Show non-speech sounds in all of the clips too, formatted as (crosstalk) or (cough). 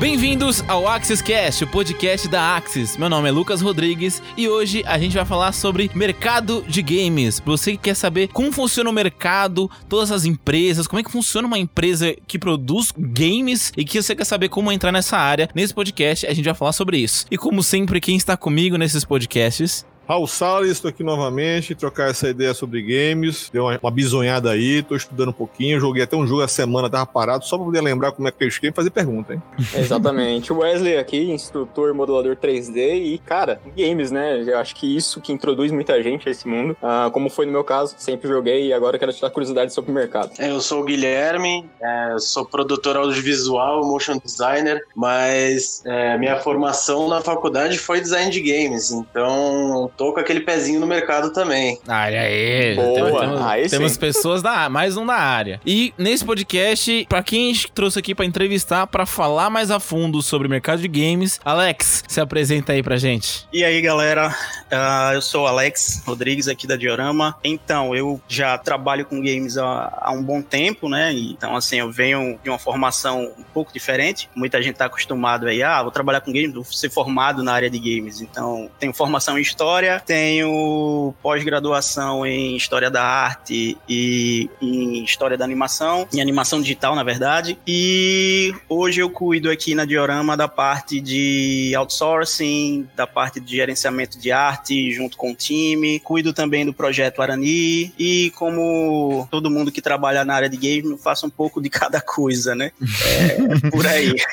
Bem-vindos ao Axis Cast, o podcast da Axis. Meu nome é Lucas Rodrigues e hoje a gente vai falar sobre mercado de games. Você que quer saber como funciona o mercado, todas as empresas, como é que funciona uma empresa que produz games e que você quer saber como entrar nessa área, nesse podcast a gente vai falar sobre isso. E como sempre, quem está comigo nesses podcasts Raul Salles, estou aqui novamente, trocar essa ideia sobre games. Deu uma, uma bisonhada aí, estou estudando um pouquinho, joguei até um jogo a semana, tava parado, só para poder lembrar como é que eu esquema e fazer pergunta, hein? (laughs) Exatamente. O Wesley aqui, instrutor, modulador 3D e, cara, games, né? Eu acho que isso que introduz muita gente a esse mundo. Ah, como foi no meu caso, sempre joguei e agora quero te dar curiosidade sobre o mercado. É, eu sou o Guilherme, é, sou produtor audiovisual, motion designer, mas é, minha formação na faculdade foi design de games, então tô com aquele pezinho no mercado também. Ai, aí, Boa, temos, aí temos pessoas da mais um da área. E nesse podcast, pra quem a gente trouxe aqui pra entrevistar, pra falar mais a fundo sobre o mercado de games, Alex, se apresenta aí pra gente. E aí, galera, Ah, eu sou o Alex Rodrigues aqui da Diorama. Então, eu já trabalho com games há, há um bom tempo, né? Então, assim, eu venho de uma formação um pouco diferente. Muita gente tá acostumado aí, ah, vou trabalhar com games, vou ser formado na área de games. Então, tenho formação em História, tenho pós-graduação em História da Arte e em História da Animação, em Animação Digital, na verdade. E hoje eu cuido aqui na Diorama da parte de outsourcing, da parte de gerenciamento de arte junto com o time. Cuido também do projeto Arani e como todo mundo que trabalha na área de game, eu faço um pouco de cada coisa, né? É, por aí. (laughs)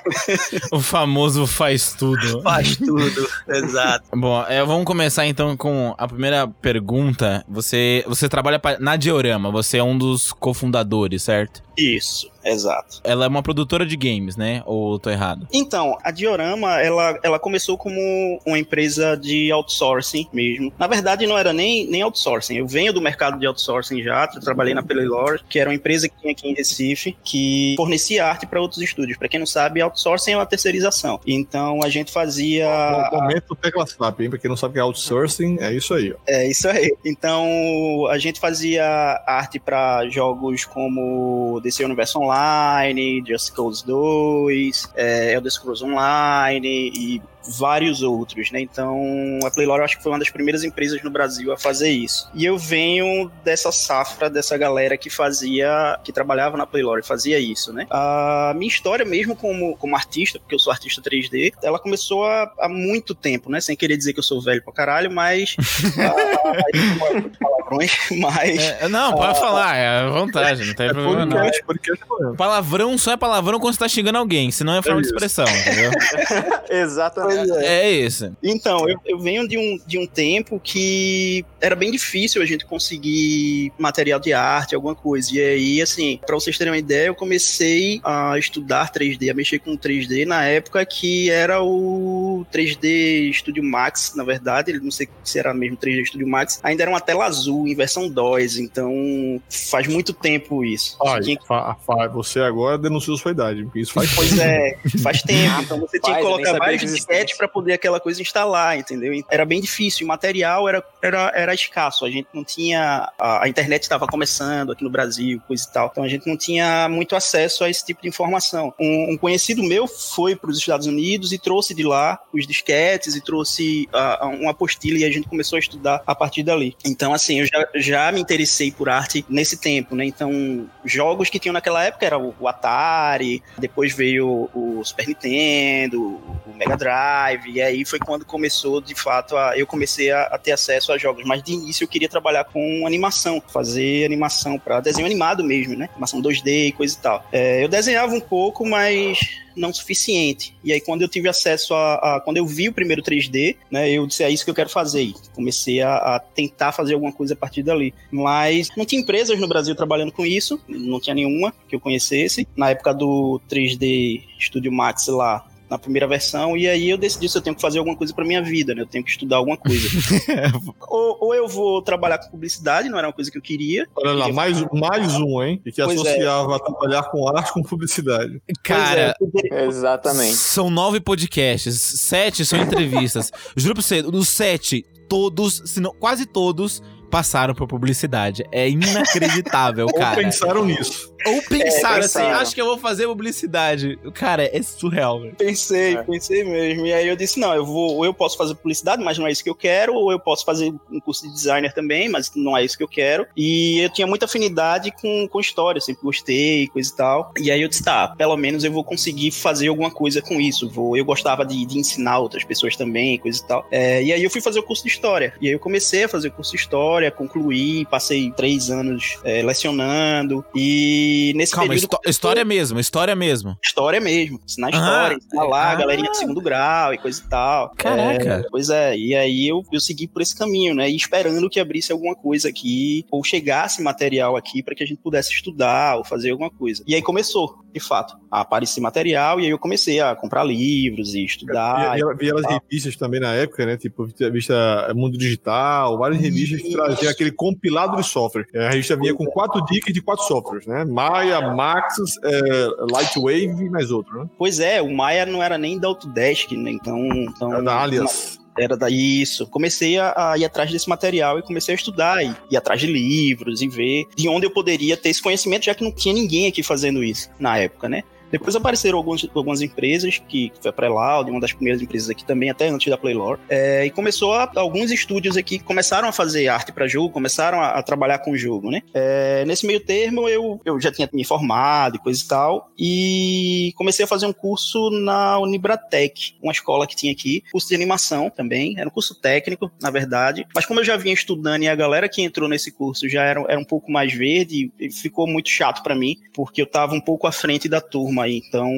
O famoso faz tudo. Faz tudo, exato. Bom, é, vamos começar então com a primeira pergunta. Você, você trabalha pa- na Diorama, você é um dos cofundadores, certo? Isso, exato. Ela é uma produtora de games, né? Ou eu tô errado? Então, a Diorama, ela, ela começou como uma empresa de outsourcing mesmo. Na verdade, não era nem, nem outsourcing. Eu venho do mercado de outsourcing já, eu trabalhei na Pelelor, que era uma empresa que tinha aqui em Recife, que fornecia arte para outros estúdios. Para quem não sabe, outsourcing é uma terceirização. Então, a gente fazia... No momento, tecla SAP, hein? Pra quem não sabe o que é outsourcing, é isso aí, ó. É isso aí. Então, a gente fazia arte para jogos como DC Universe Online, Just Cause 2, é, Elder Scrolls Online e vários outros, né? Então, a Playlore eu acho que foi uma das primeiras empresas no Brasil a fazer isso. E eu venho dessa safra, dessa galera que fazia, que trabalhava na Playlore, fazia isso, né? A minha história mesmo como, como artista, porque eu sou artista 3D, ela começou há, há muito tempo, né? Sem querer dizer que eu sou velho pra caralho, mas... (laughs) ah, palavrões, (laughs) mas... É, não, pode falar, é à vontade, não tem É problema não. podcast, podcast é. Palavrão só é palavrão quando você tá xingando alguém, senão é forma de isso. expressão, entendeu? (laughs) Exatamente. É isso. Então, eu, eu venho de um, de um tempo que era bem difícil a gente conseguir material de arte, alguma coisa. E aí, assim, pra vocês terem uma ideia, eu comecei a estudar 3D, a mexer com 3D na época que era o 3D Studio Max, na verdade, ele não sei se era mesmo 3D Studio Max, ainda era uma tela azul, em versão DOS, então faz muito tempo isso. Ai, Tinha que- fa- fa- você agora denunciou sua idade, porque isso faz Pois é, faz tempo. Então você tinha Faz, que eu nem colocar vários que disquetes para poder aquela coisa instalar, entendeu? Era bem difícil. O material era, era, era escasso. A gente não tinha. A, internet estava começando aqui no Brasil, coisa e tal. Então a gente não tinha muito acesso a esse tipo de informação. Um, um conhecido meu foi para os Estados Unidos e trouxe de lá os disquetes e trouxe ah, uma apostila e a gente começou a estudar a partir dali. Então, assim, eu já, já me interessei por arte nesse tempo, né? Então, jogos que tinham naquela época era o o Atari, depois veio o Super Nintendo, o Mega Drive, e aí foi quando começou, de fato, a, eu comecei a, a ter acesso a jogos. Mas de início eu queria trabalhar com animação, fazer animação para desenho animado mesmo, né? Animação 2D e coisa e tal. É, eu desenhava um pouco, mas não suficiente. E aí, quando eu tive acesso a, a- Quando eu vi o primeiro 3D, né, eu disse: é isso que eu quero fazer. E comecei a, a tentar fazer alguma coisa a partir dali. Mas não tinha empresas no Brasil trabalhando com isso, não tinha nenhuma que eu conhecesse. Na época do 3D Studio Max lá. Na primeira versão, e aí eu decidi se eu tenho que fazer alguma coisa pra minha vida, né? Eu tenho que estudar alguma coisa. (laughs) ou, ou eu vou trabalhar com publicidade, não era uma coisa que eu queria. Olha lá, mais, mais um, hein? Que Pois é. associava trabalhar com arte com publicidade. Cara, é, Exatamente. são nove podcasts, sete são entrevistas. (laughs) Juro pra você, dos sete, todos, se não quase todos, passaram por publicidade. É inacreditável, Ou cara. pensaram nisso. Ou pensaram assim, pensaram. acho que eu vou fazer publicidade. Cara, é surreal, velho. Pensei, É. pensei mesmo. E aí eu disse, não, eu vou, ou eu posso fazer publicidade, mas não é isso que eu quero, ou eu posso fazer um curso de designer também, mas não é isso que eu quero. E eu tinha muita afinidade com, com história, sempre gostei, coisa e tal. E aí eu disse, tá, pelo menos eu vou conseguir fazer alguma coisa com isso. Vou, eu gostava de, de ensinar outras pessoas também, coisa e tal. É, e aí eu fui fazer o curso de história. E aí eu comecei a fazer o curso de história, concluí, passei três anos é, lecionando. E nesse Calma, período. histó- história mesmo, história mesmo. História mesmo, ensinar Ah, história, ensinar lá, ah. galerinha de segundo grau e coisa e tal. Caraca. É, pois é, e aí eu, eu segui por esse caminho, né? E esperando que abrisse alguma coisa aqui, ou chegasse material aqui para que a gente pudesse estudar ou fazer alguma coisa. E aí começou, de fato, a aparecer material, e aí eu comecei a comprar livros e estudar. Vi, vi elas revistas também na época, né? Tipo, revista Mundo Digital, várias revistas que traziam aquele compilado de software. A revista vinha com quatro dicas de quatro softwares, né? Maya, Maxis, é, Lightwave e mais outro, né? Pois é, o Maia não era nem da Autodesk, né? Então. então Era da Alias. Era da isso. Comecei a, a ir atrás desse material e comecei a estudar, e ir atrás de livros e ver de onde eu poderia ter esse conhecimento, já que não tinha ninguém aqui fazendo isso na época, né? Depois apareceram alguns, algumas empresas, que foi a Preloud, uma das primeiras empresas aqui também, até antes da Playlore. É, e começou a, alguns estúdios aqui que começaram a fazer arte para jogo, começaram a, a trabalhar com o jogo, né? É, nesse meio termo, eu, eu já tinha me formado e coisa e tal, e comecei a fazer um curso na Unibratec, uma escola que tinha aqui, curso de animação também, era um curso técnico, na verdade, mas como eu já vinha estudando e a galera que entrou nesse curso já era, era um pouco mais verde, ficou muito chato para mim, porque eu tava um pouco à frente da turma aí, então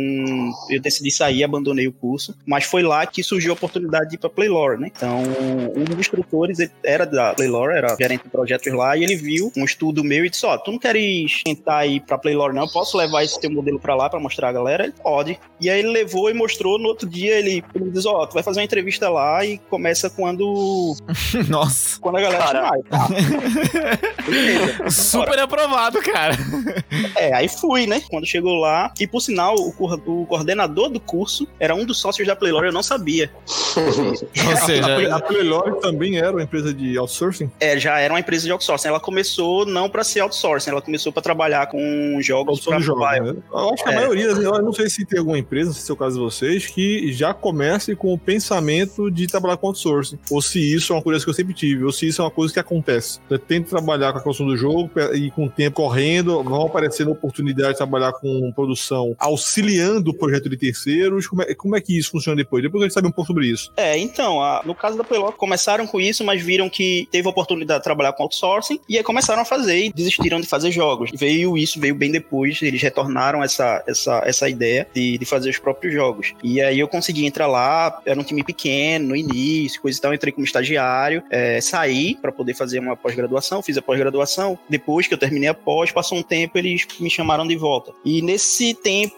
eu decidi sair, abandonei o curso, mas foi lá que surgiu a oportunidade de ir pra Playlore, né? Então, um dos instrutores era da Playlore, era gerente de projetos lá, e ele viu um estudo meu e disse, ó, tu não queres tentar ir pra Playlore não, eu posso levar esse teu modelo pra lá pra mostrar a galera? Ele pode. E aí ele levou e mostrou, no outro dia ele, ele me diz, ó, tu vai fazer uma entrevista lá e começa quando, (laughs) Nossa. quando a galera Cara. chamar. Eu, Tá. (laughs) Super aprovado, cara. É, aí fui, né? Quando chegou lá, e por sinal, o, o coordenador do curso era um dos sócios da Playlore, eu não sabia. (laughs) Ou A, seja, a Playlore também era uma empresa de outsourcing. É, já era uma empresa de outsourcing. Ela começou não para ser outsourcing, ela começou para trabalhar com jogos para mobile. Né? Eu acho que a É. maioria, eu não sei se tem alguma empresa, não sei se é o caso de vocês, que já comece com o pensamento de trabalhar com outsourcing. Ou se isso é uma coisa que eu sempre tive, ou se isso é uma coisa que acontece. Eu tento trabalhar com a questão do jogo e com o tempo correndo, vão aparecendo oportunidades de trabalhar com produção auxiliando o projeto de terceiros. Como é, como é que isso funciona depois? Depois a gente sabe um pouco sobre isso. É, então, a- no caso da Playlore, começaram com isso, mas viram que teve a oportunidade de trabalhar com outsourcing e aí começaram a fazer e desistiram de fazer jogos. Veio isso, veio bem depois, eles retornaram essa, essa, essa ideia de, de fazer os próprios jogos. E aí eu consegui entrar lá, era um time pequeno no início, coisa e tal, entrei como estagiário, é, saí para poder fazer uma pós-graduação, fiz a pós-graduação. Depois que eu terminei a pós, passou um tempo, eles me chamaram de volta. E nesse tempo,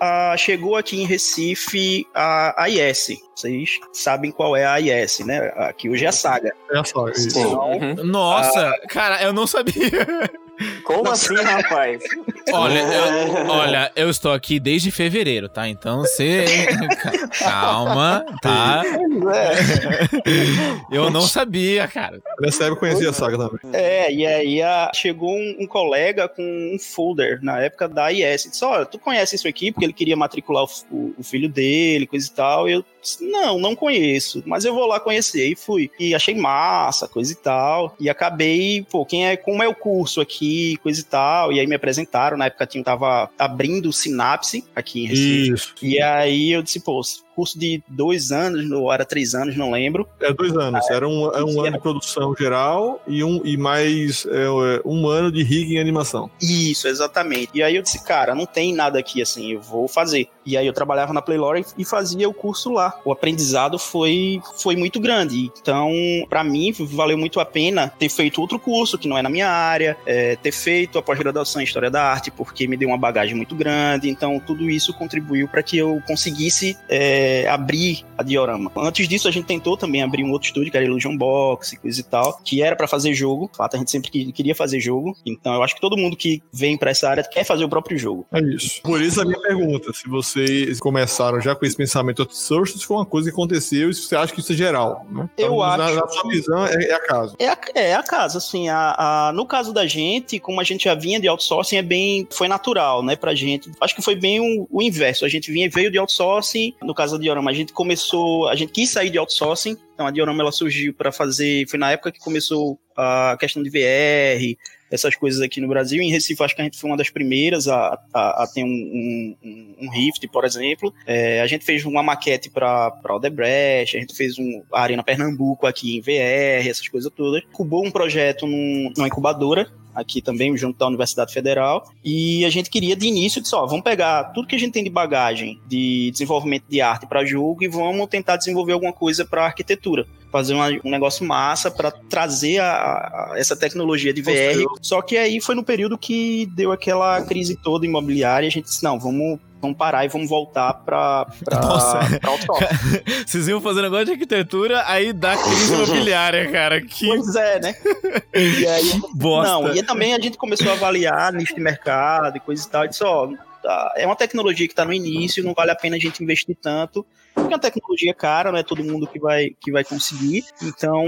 ah, chegou aqui em Recife a AIS. Vocês sabem qual é a AIS, né? Aqui hoje é a Saga. É só isso. Sim. Uhum. nossa, cara, eu não sabia. Como assim, rapaz? Olha, eu, olha, eu estou aqui desde fevereiro, tá? Então você. (laughs) Calma, tá? Eu não sabia, cara. Nessa época eu conhecia a saga também. É, e aí a- chegou um, um colega com um folder na época da AIS. Disse: Olha, tu conhece isso aqui? Porque ele queria matricular o, o- o filho dele, coisa e tal. E eu disse: Não, não conheço, mas eu vou lá conhecer. E fui. E achei massa, coisa e tal. E acabei, pô, quem é, como é o curso aqui, coisa e tal. E aí me apresentaram. Na época tinha, tava abrindo o Sinapse aqui em Recife. Isso. E aí eu disse, pô, curso de dois anos, ou era três anos, não lembro. É dois anos. Era um, é um ano de produção geral e, um, e mais é, um ano de rig em animação. Isso, exatamente. E aí eu disse, cara, não tem nada aqui assim, eu vou fazer. E aí eu trabalhava na Playlore e fazia o curso lá. O aprendizado foi, foi muito grande. Então, pra mim, valeu muito a pena ter feito outro curso que não é na minha área, é, ter feito a pós-graduação em História da Arte, porque me deu uma bagagem muito grande. Então, tudo isso contribuiu para que eu conseguisse é, é, abrir a diorama. Antes disso, a gente tentou também abrir um outro estúdio, que era Illusion Box e coisa e tal, que era para fazer jogo. De fato, a gente sempre queria fazer jogo. Então, eu acho que todo mundo que vem para essa área quer fazer o próprio jogo. É isso. Por isso a minha pergunta, se vocês começaram já com esse pensamento outsourcing, se foi uma coisa que aconteceu e se você acha que isso é geral, né? Eu então, acho. Na, na sua visão, é, é a casa. É a, é a casa, assim. A, a, no caso da gente, como a gente já vinha de outsourcing, é bem. Foi natural, né, pra gente. Acho que foi bem o, o inverso. A gente vinha veio de outsourcing. No caso da Diorama, a gente começou. A gente quis sair de outsourcing. Então a Diorama ela surgiu para fazer. Foi na época que começou a questão de VR, essas coisas aqui no Brasil. Em Recife, acho que a gente foi uma das primeiras a, a, a ter um, um, um, Rift, por exemplo. É, a gente fez uma maquete para Odebrecht, a gente fez um, a Arena Pernambuco aqui em VR, essas coisas todas. Incubou um projeto num, numa incubadora aqui também, junto da Universidade Federal, e a gente queria de início que só vamos pegar tudo que a gente tem de bagagem de desenvolvimento de arte para jogo e vamos tentar desenvolver alguma coisa para arquitetura fazer uma, um negócio massa para trazer a, a, essa tecnologia de VR. Só que aí foi no período que deu aquela crise toda imobiliária e a gente disse, não, vamos vamos parar e vamos voltar pra, pra, (laughs) Nossa. pra (laughs) Vocês iam fazer negócio de arquitetura, aí dá crise imobiliária, cara. Que... Pois é, né? E aí, Bosta. Não, e também a gente começou a avaliar nicho de mercado e coisa e tal, e disse, ó, tá, é uma tecnologia que está no início, não vale a pena a gente investir tanto, porque é uma tecnologia cara, não é todo mundo que vai, que vai conseguir, então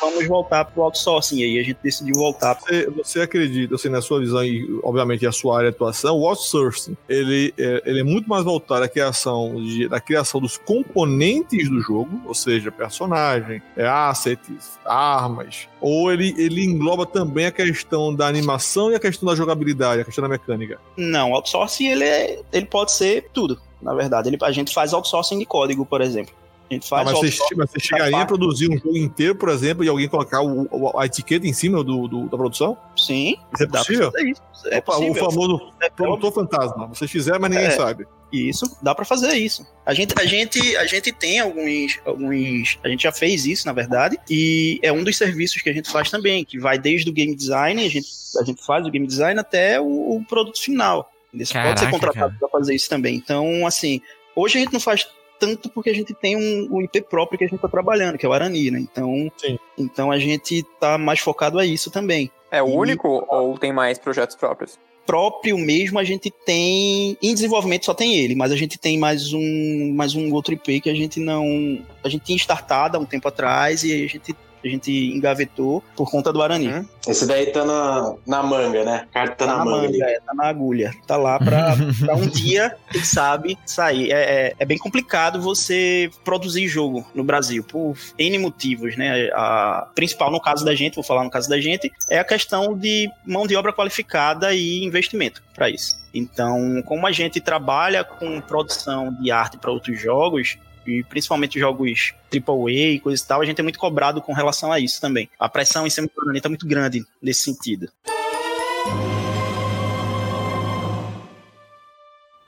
vamos voltar para o outsourcing, e aí a gente decidiu voltar. Você, você acredita, assim, na sua visão e obviamente a sua área de atuação, o outsourcing, ele é, ele é muito mais voltado à criação, de, da criação dos componentes do jogo, ou seja, personagem, é, assets, armas, ou ele, ele engloba também a questão da animação e a questão da jogabilidade, a questão da mecânica? Não, o outsourcing ele, é, ele pode ser tudo, na verdade. Ele, a gente faz outsourcing de código, por exemplo. A gente faz Ah, mas, você, mas você chegaria a produzir um jogo inteiro, por exemplo, e alguém colocar o- o- a etiqueta em cima do, do- da produção? Sim, Isso é possível? isso. É Opa, o possível. famoso É produtor fantasma. Vocês fizeram, mas ninguém É. sabe. Isso, dá pra fazer isso. A gente, a gente, a gente tem alguns, alguns, a gente já fez isso, na verdade, e é um dos serviços que a gente faz também, que vai desde o game design, a gente, a gente faz o game design até o, o produto final. Você pode Caraca, ser contratado para fazer isso também. Então, assim, hoje a gente não faz tanto porque a gente tem um, um IP próprio que a gente tá trabalhando, que é o Arani, né? Então, Sim. então a gente tá mais focado a isso também. É o E- único ou tem mais projetos próprios? próprio mesmo a gente tem em desenvolvimento só tem ele, mas a gente tem mais um mais um outro IP que a gente não a gente tinha startado há um tempo atrás e aí a gente a gente engavetou por conta do Arani. Hum. Esse daí tá na, na manga, né? Carta tá, Tá na, na manga. manga, é, tá na agulha. Tá lá pra, (laughs) pra um dia, quem sabe, sair. É, é, é bem complicado você produzir jogo no Brasil, por N motivos, né? A principal, no caso da gente, vou falar no caso da gente, é a questão de mão de obra qualificada e investimento para isso. Então, como a gente trabalha com produção de arte para outros jogos, e principalmente jogos AAA e coisa e tal, a gente é muito cobrado com relação a isso também. A pressão em cima do planeta é muito grande nesse sentido.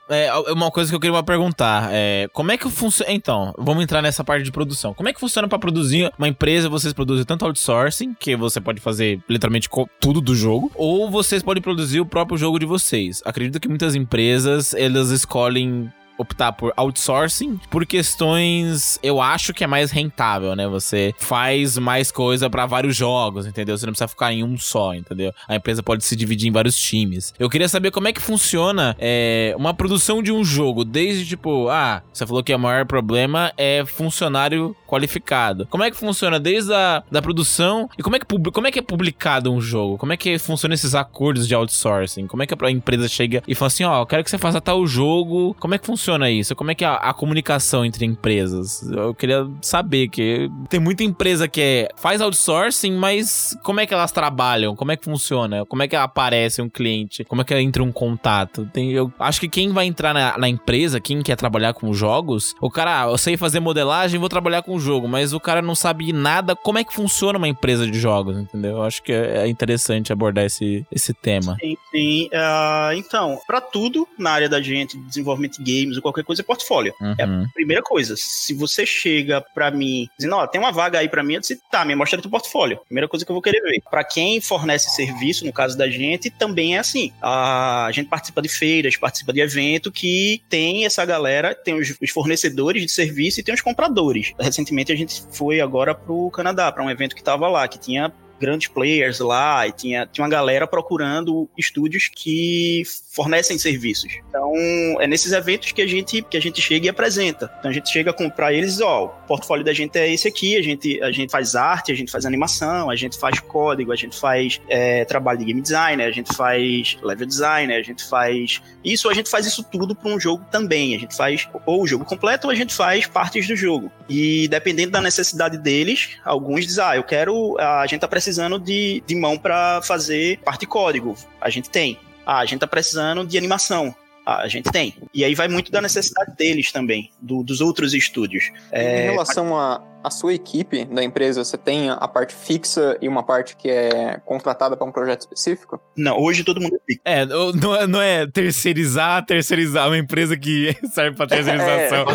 É, uma coisa que eu queria perguntar é como é que funciona. Então, vamos entrar nessa parte de produção. Como é que funciona pra produzir uma empresa? Vocês produzem tanto outsourcing, que você pode fazer literalmente tudo do jogo, ou vocês podem produzir o próprio jogo de vocês. Acredito que muitas empresas elas escolhem optar por outsourcing por questões, eu acho que é mais rentável, né? Você faz mais coisa pra vários jogos, entendeu? Você não precisa ficar em um só, entendeu? A empresa pode se dividir em vários times. Eu queria saber como é que funciona é, uma produção de um jogo, desde tipo, ah, você falou que o maior problema é funcionário qualificado. Como é que funciona desde a da produção e como é que como é que é publicado um jogo? Como é que funciona esses acordos de outsourcing? Como é que a empresa chega e fala assim, ó, eu quero que você faça tal jogo. Como é que funciona isso? Como é que é a, a comunicação entre empresas? Eu queria saber que tem muita empresa que é, faz outsourcing, mas como é que elas trabalham? Como é que funciona? Como é que aparece um cliente? Como é que entra um contato? Tem, eu acho que quem vai entrar na, na empresa, quem quer trabalhar com jogos, o cara, ah, eu sei fazer modelagem, vou trabalhar com o jogo, mas o cara não sabe nada como é que funciona uma empresa de jogos, entendeu? Eu acho que é é interessante abordar esse, esse tema. Sim, sim. Ah, então, para tudo na área da gente, desenvolvimento de games ou qualquer coisa é portfólio. Uhum. É a uhum. primeira coisa. Se você chega para mim dizendo, ó, tem uma vaga aí para mim, eu disse, tá, me mostra teu portfólio. Primeira coisa que eu vou querer ver. Para quem fornece serviço, no caso da gente, também é assim. A gente participa de feiras, participa de evento que tem essa galera, tem os, os fornecedores de serviço e tem os compradores. Recentemente a gente foi agora pro Canadá, para um evento que tava lá, que tinha grandes players lá e tinha, tinha uma galera procurando estúdios que fornecem serviços. Então, é nesses eventos que a gente que a gente chega e apresenta. Então a gente chega para eles, ó, o portfólio da gente é esse aqui, a gente a gente faz arte, a gente faz animação, a gente faz código, a gente faz é, trabalho de game designer, a gente faz level designer, a gente faz isso, a gente faz isso tudo para um jogo também. A gente faz ou o jogo completo ou a gente faz partes do jogo. E dependendo da necessidade deles, alguns dizem, ah, eu quero a gente tá precisando de, de mão para fazer parte de código. A gente tem. Ah, a gente tá precisando de animação. Ah, a gente tem. E aí vai muito da necessidade deles também, do, dos outros estúdios. É... Em relação a, a sua equipe da empresa, você tem a parte fixa e uma parte que é contratada para um projeto específico? Não, hoje todo mundo é fixa. É, não é, não é terceirizar, terceirizar, uma empresa que (laughs) serve para terceirização.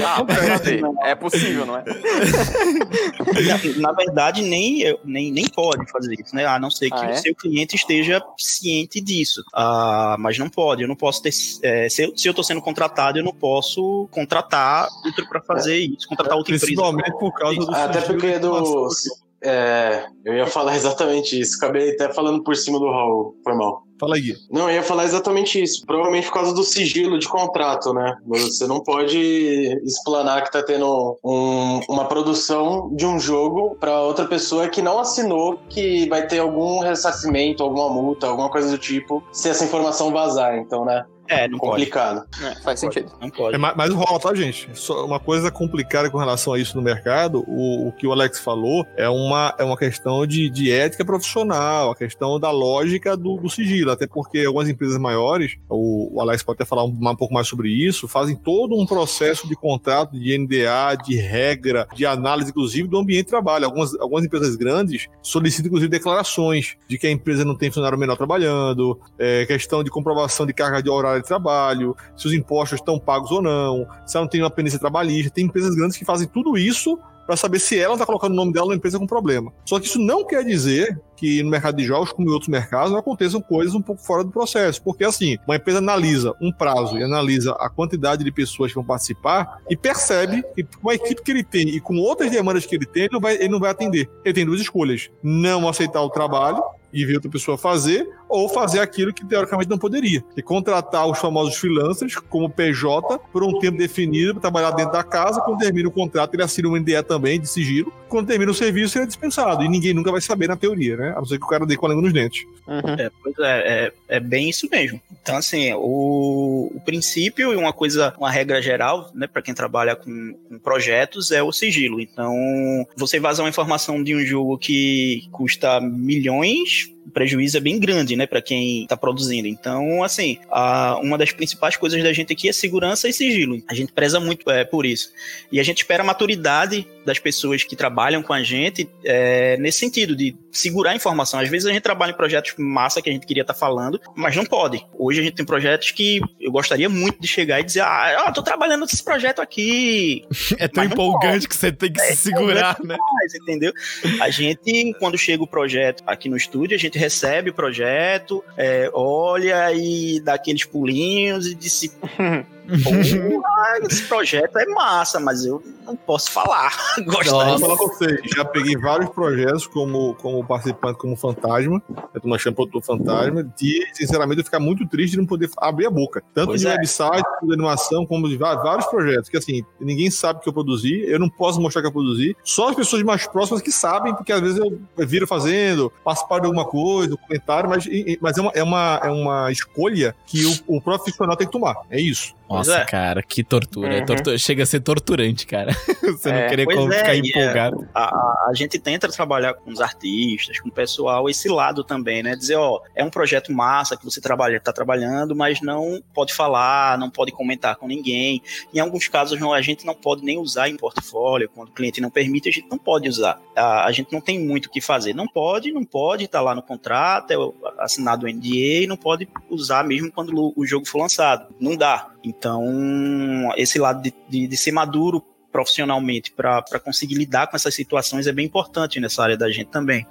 É, (laughs) é, possível, não é? (laughs) na, na, verdade, nem, nem, nem pode fazer isso, né? A não ser que ah, é? o seu cliente esteja ciente disso. Ah, mas não pode, eu não posso ter. É, se, eu, se eu tô sendo contratado, eu não posso contratar outro para fazer isso, contratar outra empresa. Principalmente por causa do até porque do. É, eu ia falar (laughs) exatamente isso. Acabei até falando por cima do Raul. Foi mal. Fala aí. Não, eu ia falar exatamente isso. Provavelmente por causa do sigilo de contrato, né? Você não pode explanar que tá tendo um, uma produção de um jogo para outra pessoa que não assinou que vai ter algum ressarcimento, alguma multa, alguma coisa do tipo, se essa informação vazar. Então, né? É, não complicado. Pode. É, faz sentido. Não pode. É, mas rola, tá, gente? Só uma coisa complicada com relação a isso no mercado, o, o que o Alex falou é uma, é uma questão de, de ética profissional, a questão da lógica do, do sigilo. Até porque algumas empresas maiores, o, o Alex pode até falar um, um, pouco mais sobre isso, fazem todo um processo de contrato, de NDA, de regra, de análise, inclusive, do ambiente de trabalho. Algumas, algumas empresas grandes solicitam, inclusive, declarações de que a empresa não tem funcionário menor trabalhando, é, questão de comprovação de carga de horário de trabalho, se os impostos estão pagos ou não, se ela não tem uma pendência trabalhista. Tem empresas grandes que fazem tudo isso para saber se ela está colocando o nome dela na empresa com problema. Só que isso não quer dizer que no mercado de jogos, como em outros mercados, aconteçam coisas um pouco fora do processo. Porque, assim, uma empresa analisa um prazo e analisa a quantidade de pessoas que vão participar e percebe que com a equipe que ele tem e com outras demandas que ele tem, ele não vai, ele não vai atender. Ele tem duas escolhas: não aceitar o trabalho e ver outra pessoa fazer, ou fazer aquilo que teoricamente não poderia. E contratar os famosos freelancers como PJ por um tempo definido para trabalhar dentro da casa. Quando termina o contrato, ele assina um NDE também de sigilo. Quando termina o serviço, ele é dispensado. E ninguém nunca vai saber na teoria, né? A não ser que o cara dê com a língua nos dentes. Uhum. É, pois é, é, é, bem isso mesmo. Então, assim, o, o princípio e uma coisa, uma regra geral, né, para quem trabalha com, com, projetos, é o sigilo. Então, você vazar uma informação de um jogo que custa milhões, o prejuízo é bem grande, né, para quem está produzindo. Então, assim, a, uma das principais coisas da gente aqui é segurança e sigilo. A gente preza muito é, por isso. E a gente espera a maturidade das pessoas que trabalham com a gente é, nesse sentido, de segurar a informação. Às vezes a gente trabalha em projetos massa que a gente queria estar tá falando, mas não pode. Hoje a gente tem projetos que eu gostaria muito de chegar e dizer: Ah, eu tô trabalhando nesse projeto aqui. (laughs) é tão empolgante que você tem que é, se segurar, né? Entendeu? A gente, quando chega o projeto aqui no estúdio, a gente recebe o projeto, é, olha e dá aqueles pulinhos e (laughs) disse. esse projeto é massa, mas eu não posso falar. (laughs) Gostaria de falar com vocês. Já peguei vários projetos como, como participante, como fantasma. Eu tô achando produtor fantasma. E, sinceramente, eu ficar muito triste de não poder abrir a boca. Tanto pois de é. website, de animação, como de vários projetos. Que assim, ninguém sabe que eu produzi, eu não posso mostrar que eu produzi. Só as pessoas mais próximas que sabem, porque às vezes eu viro fazendo, participar de alguma coisa, comentário, mas, mas é, uma, é, uma, é uma escolha que o, o profissional tem que tomar. É isso. Nossa, é. cara, que tortura. Uhum. tortura. Chega a ser torturante, cara. (laughs) Você é, não querer é, ficar empolgado. A, a, a, gente tenta trabalhar com os artistas, com o pessoal, esse lado também, né? Dizer, ó, é um projeto massa que você trabalha, tá trabalhando, mas não pode falar, não pode comentar com ninguém. Em alguns casos, não, a gente não pode nem usar em portfólio. Quando o cliente não permite, a gente não pode usar. A, a gente não tem muito o que fazer. Não pode, não pode, tá lá no contrato, é assinado o NDA e não pode usar mesmo quando o jogo for lançado. Não dá. Então, Então, esse lado de, de, de ser maduro profissionalmente para conseguir lidar com essas situações é bem importante nessa área da gente também.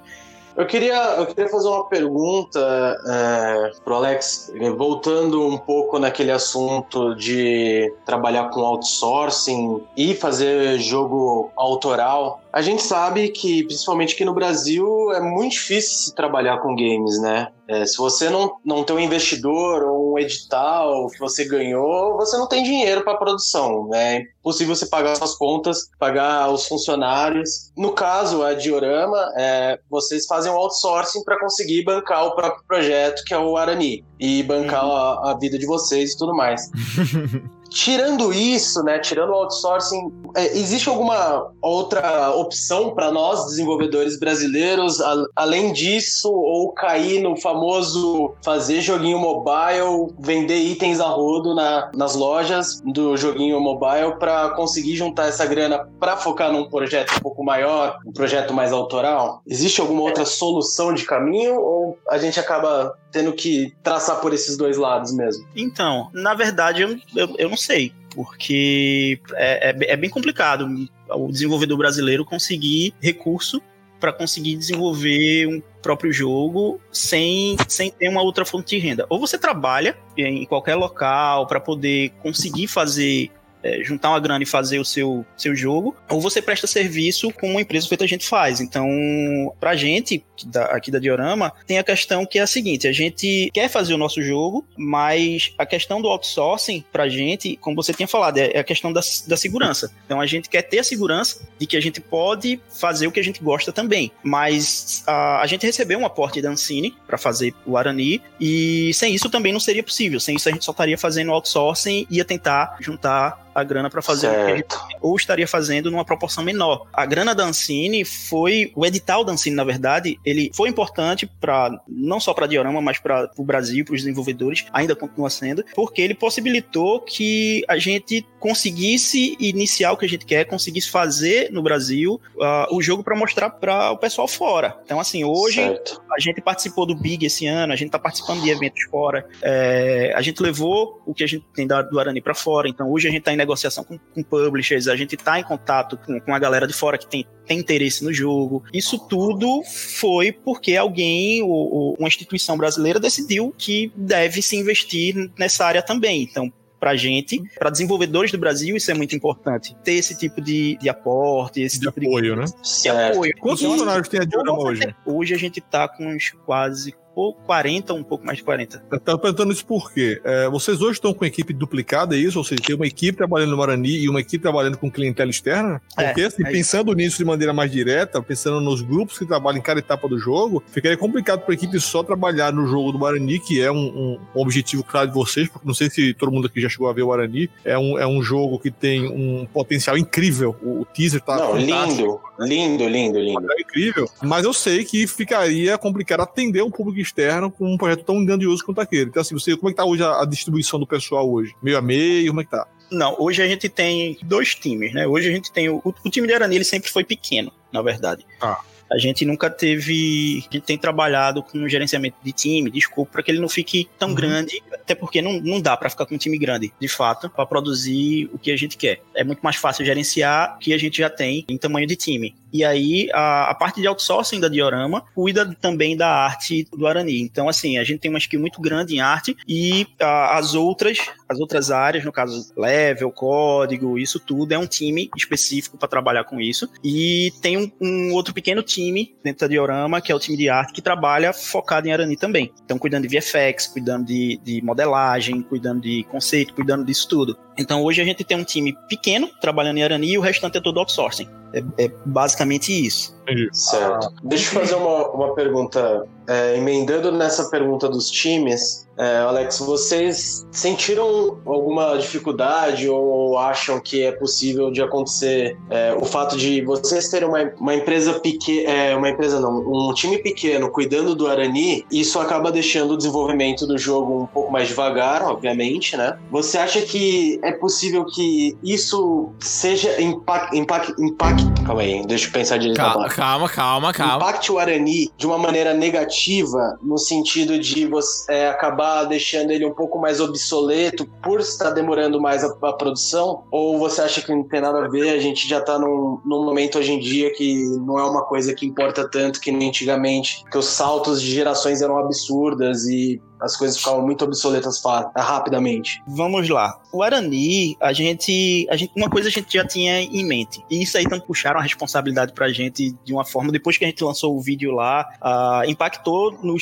Eu queria, eu queria fazer uma pergunta é, pro Alex, voltando um pouco naquele assunto de trabalhar com outsourcing e fazer jogo autoral. A gente sabe que, principalmente aqui no Brasil, é muito difícil se trabalhar com games, né? É, se você não, não tem um investidor ou um edital que você ganhou, você não tem dinheiro para produção. Né? É impossível você pagar suas contas, pagar os funcionários. No caso, a Diorama, é, vocês fazem um outsourcing para conseguir bancar o próprio projeto, que é o Arani, e bancar uhum. a, a vida de vocês e tudo mais. (laughs) Tirando isso, né, tirando o outsourcing, é, existe alguma outra opção para nós, desenvolvedores brasileiros, a, além disso, ou cair no famoso fazer joguinho mobile, vender itens a rodo na, nas lojas do joguinho mobile para conseguir juntar essa grana para focar num projeto um pouco maior, um projeto mais autoral? Existe alguma outra solução de caminho ou a gente acaba tendo que traçar por esses dois lados mesmo? Então, na verdade, eu, eu, eu não sei, porque é, é, é bem complicado o desenvolvedor brasileiro conseguir recurso para conseguir desenvolver um próprio jogo sem, sem ter uma outra fonte de renda. Ou você trabalha em qualquer local para poder conseguir fazer é, juntar uma grana e fazer o seu, seu jogo, ou você presta serviço com uma empresa feita a gente faz. Então, pra gente, aqui da Diorama, tem a questão que é a seguinte: a gente quer fazer o nosso jogo, mas a questão do outsourcing pra gente, como você tinha falado, é, é a questão da, da segurança. Então, a gente quer ter a segurança de que a gente pode fazer o que a gente gosta também. Mas a, a gente recebeu um aporte da Ancine para fazer o Arani, e sem isso também não seria possível. Sem isso, a gente só estaria fazendo outsourcing e ia tentar juntar a grana para fazer certo. o que ele, ou estaria fazendo numa proporção menor. A grana da Ancine foi o edital da Ancine, na verdade, ele foi importante para não só para a Diorama, mas para o Brasil, para os desenvolvedores, ainda continua sendo, porque ele possibilitou que a gente conseguisse iniciar o que a gente quer, conseguisse fazer no Brasil uh, o jogo para mostrar para o pessoal fora. Então, assim, hoje certo. a gente participou do Big esse ano, a gente está participando de eventos fora, é, a gente levou o que a gente tem do Arani para fora, então hoje a gente está negociação com, com publishers, a gente está em contato com, com a galera de fora que tem, tem interesse no jogo. Isso tudo foi porque alguém, ou, ou uma instituição brasileira, decidiu que deve se investir nessa área também. Então, para gente, para desenvolvedores do Brasil, isso é muito importante. Ter esse tipo de, de aporte, esse de tipo apoio, de, né? De apoio. Quantos funcionários tem a Diorama hoje? Hoje a gente está com uns quase ou 40, um pouco mais de 40. Eu tava perguntando isso por quê? É, vocês hoje estão com equipe duplicada, é isso? Ou seja, tem uma equipe trabalhando no Marani e uma equipe trabalhando com clientela externa? É, Porque, assim, é, pensando nisso de maneira mais direta, pensando nos grupos que trabalham em cada etapa do jogo, ficaria complicado para a equipe só trabalhar no jogo do Marani, que é um, um, um, objetivo claro de vocês, porque não sei se todo mundo aqui já chegou a ver o Marani. É um, é um jogo que tem um potencial incrível. O, o teaser tá. Não, lindo, lindo, lindo, lindo. É incrível. Mas eu sei que ficaria complicado atender um público externo com um projeto tão grandioso quanto aquele. Então, assim, você, como é que tá hoje a, a distribuição do pessoal hoje? Meio a meio, como é que tá? Não, hoje a gente tem dois times, né? Hoje a gente tem o, o time de Arani, ele sempre foi pequeno, na verdade. Ah. A gente nunca teve. A gente tem trabalhado com gerenciamento de time, desculpa, para que ele não fique tão uhum. grande, até porque não, não dá para ficar com um time grande, de fato, para produzir o que a gente quer. É muito mais fácil gerenciar o que a gente já tem em tamanho de time. E aí, a, a parte de outsourcing da Diorama cuida também da arte do Arani. Então, assim, a gente tem uma skill muito grande em arte e a, as outras, as outras áreas, no caso, level, código, isso tudo, é um time específico para trabalhar com isso. E tem um, um, outro pequeno time dentro da Diorama, que é o time de arte, que trabalha focado em Arani também. Então, cuidando de VFX, cuidando de, de modelagem, cuidando de conceito, cuidando disso tudo. Então, hoje a gente tem um time pequeno trabalhando em Arani e o restante é todo outsourcing. É, é basicamente isso. Certo. Deixa eu fazer uma, uma pergunta. É, emendando nessa pergunta dos times, é, Alex, vocês sentiram alguma dificuldade ou acham que é possível de acontecer é, o fato de vocês terem uma, uma empresa pequena, é, uma empresa não, um time pequeno cuidando do Arani, isso acaba deixando o desenvolvimento do jogo um pouco mais devagar, obviamente, né? Você acha que é possível que isso seja impact, impact, impact calma aí, deixa eu pensar direito. Calma, calma, calma, calma. impacte o Arani de uma maneira negativa, no sentido de você é, acabar deixando ele um pouco mais obsoleto por estar demorando mais a, a produção? Ou você acha que não tem nada a ver? A gente já tá num, num momento hoje em dia que não é uma coisa que importa tanto que nem antigamente, que os saltos de gerações eram absurdas e as coisas ficavam muito obsoletas rapidamente. Vamos lá. O Arani, a gente, a gente. Uma coisa a gente já tinha em mente. E isso aí então puxaram a responsabilidade pra gente de uma forma. Depois que a gente lançou o vídeo lá, ah, impactou no,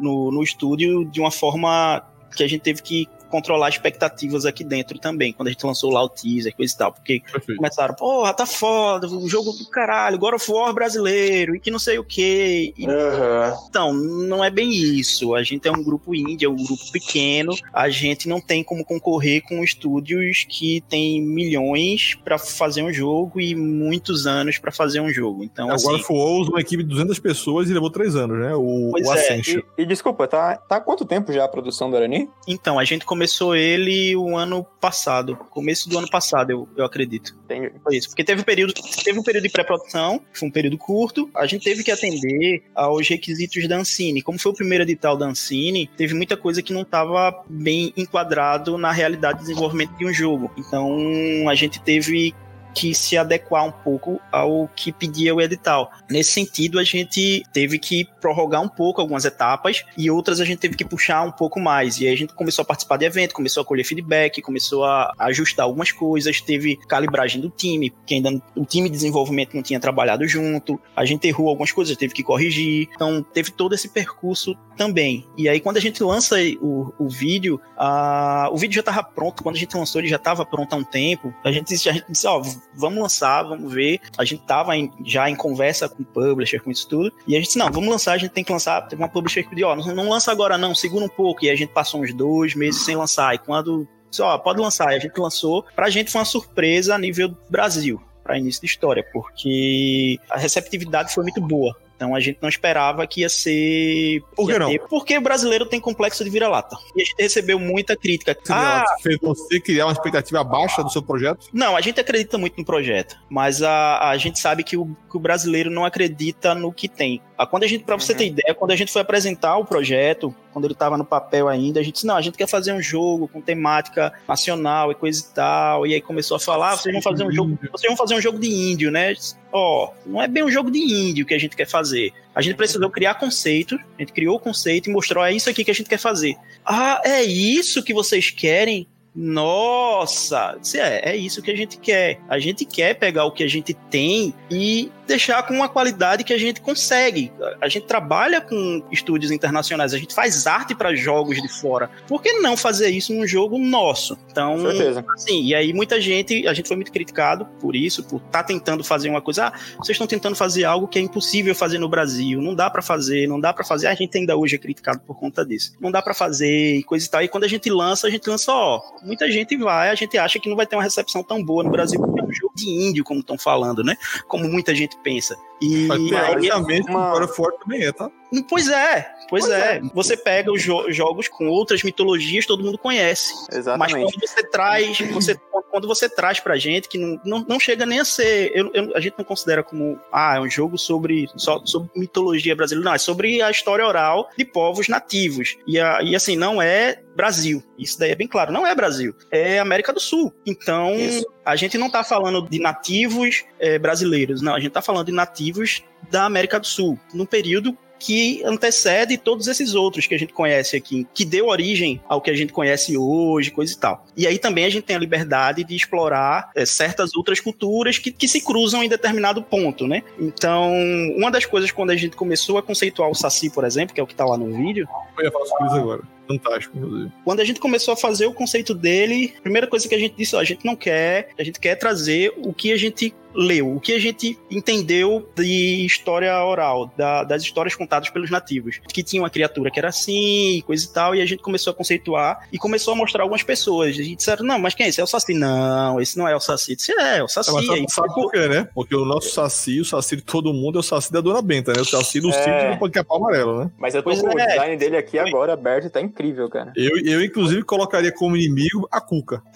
no, no estúdio de uma forma que a gente teve que controlar expectativas aqui dentro também, quando a gente lançou lá o teaser, coisa e tal. Porque Perfeito. começaram, porra, tá foda, o jogo do caralho, God of War brasileiro, e que não sei o quê. E Aham. então, não é bem isso. A gente é um grupo indie, é um grupo pequeno. A gente não tem como concorrer com estúdios que tem milhões pra fazer um jogo e muitos anos pra fazer um jogo. Então, Agora assim, foi usa uma equipe de 200 pessoas e levou 3 anos, né? O, Pois o é, Ascension. E, e desculpa, tá, tá há quanto tempo já a produção do Arani? então, a gente começou ele o ano passado. Começo do ano passado, eu, eu acredito. Entendi. Foi isso. Porque teve um período, teve um período de pré-produção, foi um período curto. A gente teve que atender aos requisitos da Ancine. Como foi o primeiro edital da Ancine, teve muita coisa que não estava bem enquadrado na realidade de desenvolvimento de um jogo. Então a gente teve que se adequar um pouco ao que pedia o edital. Nesse sentido, a gente teve que prorrogar um pouco algumas etapas e outras a gente teve que puxar um pouco mais. E aí a gente começou a participar de evento, começou a colher feedback, começou a ajustar algumas coisas, teve calibragem do time, que ainda o time de desenvolvimento não tinha trabalhado junto. A gente errou algumas coisas, teve que corrigir. Então teve todo esse percurso também. E aí quando a gente lança o, o vídeo, a- o vídeo já estava pronto. Quando a gente lançou, ele já estava pronto há um tempo. A gente, a gente disse, ó, vamos lançar, vamos ver. A gente tava em- já em conversa com o publisher, com isso tudo. E a gente disse, não, vamos lançar, a gente tem que lançar. Teve uma publisher que pediu, ó, não, não lança agora não, segura um pouco. E a gente passou uns dois meses sem lançar. E quando ó, pode lançar. E a gente lançou. Pra gente foi uma surpresa a nível Brasil, para início de história, porque a receptividade foi muito boa. Então a gente não esperava que ia ser. Por que ia não? ter- Porque o brasileiro tem complexo de vira-lata. E a gente recebeu muita crítica. Ah, fez você criar uma expectativa baixa do seu projeto? não, a gente acredita muito no projeto, mas a, a gente sabe que o, que o brasileiro não acredita no que tem. Ah, Quando a gente, para você Uhum. ter ideia, quando a gente foi apresentar o projeto, quando ele estava no papel ainda, a gente disse, não, a gente quer fazer um jogo com temática nacional e coisa e tal, e aí começou a falar, "Ah, vocês vão fazer um jogo, vocês vão fazer um jogo de índio, né? Ó, não é bem um jogo de índio que a gente quer fazer. A gente precisou criar conceito, a gente criou o conceito e mostrou, é isso aqui que a gente quer fazer. Ah, é isso que vocês querem? Nossa, é, é isso que a gente quer. A gente quer pegar o que a gente tem e deixar com uma qualidade que a gente consegue. A gente trabalha com estúdios internacionais, a gente faz arte para jogos de fora. Por que não fazer isso num jogo nosso? Então, certeza. Sim, e aí muita gente, a gente foi muito criticado por isso, por estar tentando fazer uma coisa. Ah, vocês estão tentando fazer algo que é impossível fazer no Brasil, não dá pra fazer, não dá pra fazer. A gente ainda hoje é criticado por conta disso. Não dá pra fazer e coisa e tal. E quando a gente lança, a gente lança, ó, muita gente vai, a gente acha que não vai ter uma recepção tão boa no Brasil, porque é um jogo de índio, como estão falando, né? Como muita gente pensa. E Mas aí- teoricamente uma- o God of War também é, tá? Pois é, pois, Pois é. é. Você pega os jo- jogos com outras mitologias, todo mundo conhece. Mas Exatamente. quando você traz, você, quando você traz pra gente, que não, não, não chega nem a ser. eu- eu- a gente não considera como ah, é um jogo sobre, só, sobre mitologia brasileira. Não, é sobre a história oral de povos nativos. E, a, e assim, não é Brasil. Isso daí é bem claro. Não é Brasil. É América do Sul. Então, Isso. a gente não tá falando de nativos eh, brasileiros. Não, a gente tá falando de nativos da América do Sul. Num período que antecede todos esses outros que a gente conhece aqui, que deu origem ao que a gente conhece hoje, coisa e tal. E aí também a gente tem a liberdade de explorar eh, certas outras culturas que, que se cruzam em determinado ponto, né? Então, uma das coisas quando a gente começou a conceituar o Saci, por exemplo, que é o que tá lá no vídeo, Eu ia falar sobre isso agora. Fantástico, inclusive. quando a gente começou a fazer o conceito dele, a primeira coisa que a gente disse, ó, a gente não quer, a gente quer trazer o que a gente leu, o que a gente entendeu de história oral, da- das histórias contadas pelos nativos. Que tinha uma criatura que era assim, coisa e tal, e a gente começou a conceituar e começou a mostrar algumas pessoas. E disseram, não, mas quem é esse? É o Saci? Não, esse não é o Saci. Eu Disse, é, é o Saci. É, mas é sabe, isso. sabe por quê, né? Porque o nosso Saci, o Saci de todo mundo é o Saci da Dona Benta, né? O Saci do É. Cid do Pancapau Amarelo, né? Mas eu tô Pois com o é. design dele aqui agora aberto e tá em incrível, cara. Eu, eu, inclusive, colocaria como inimigo a Cuca. (laughs)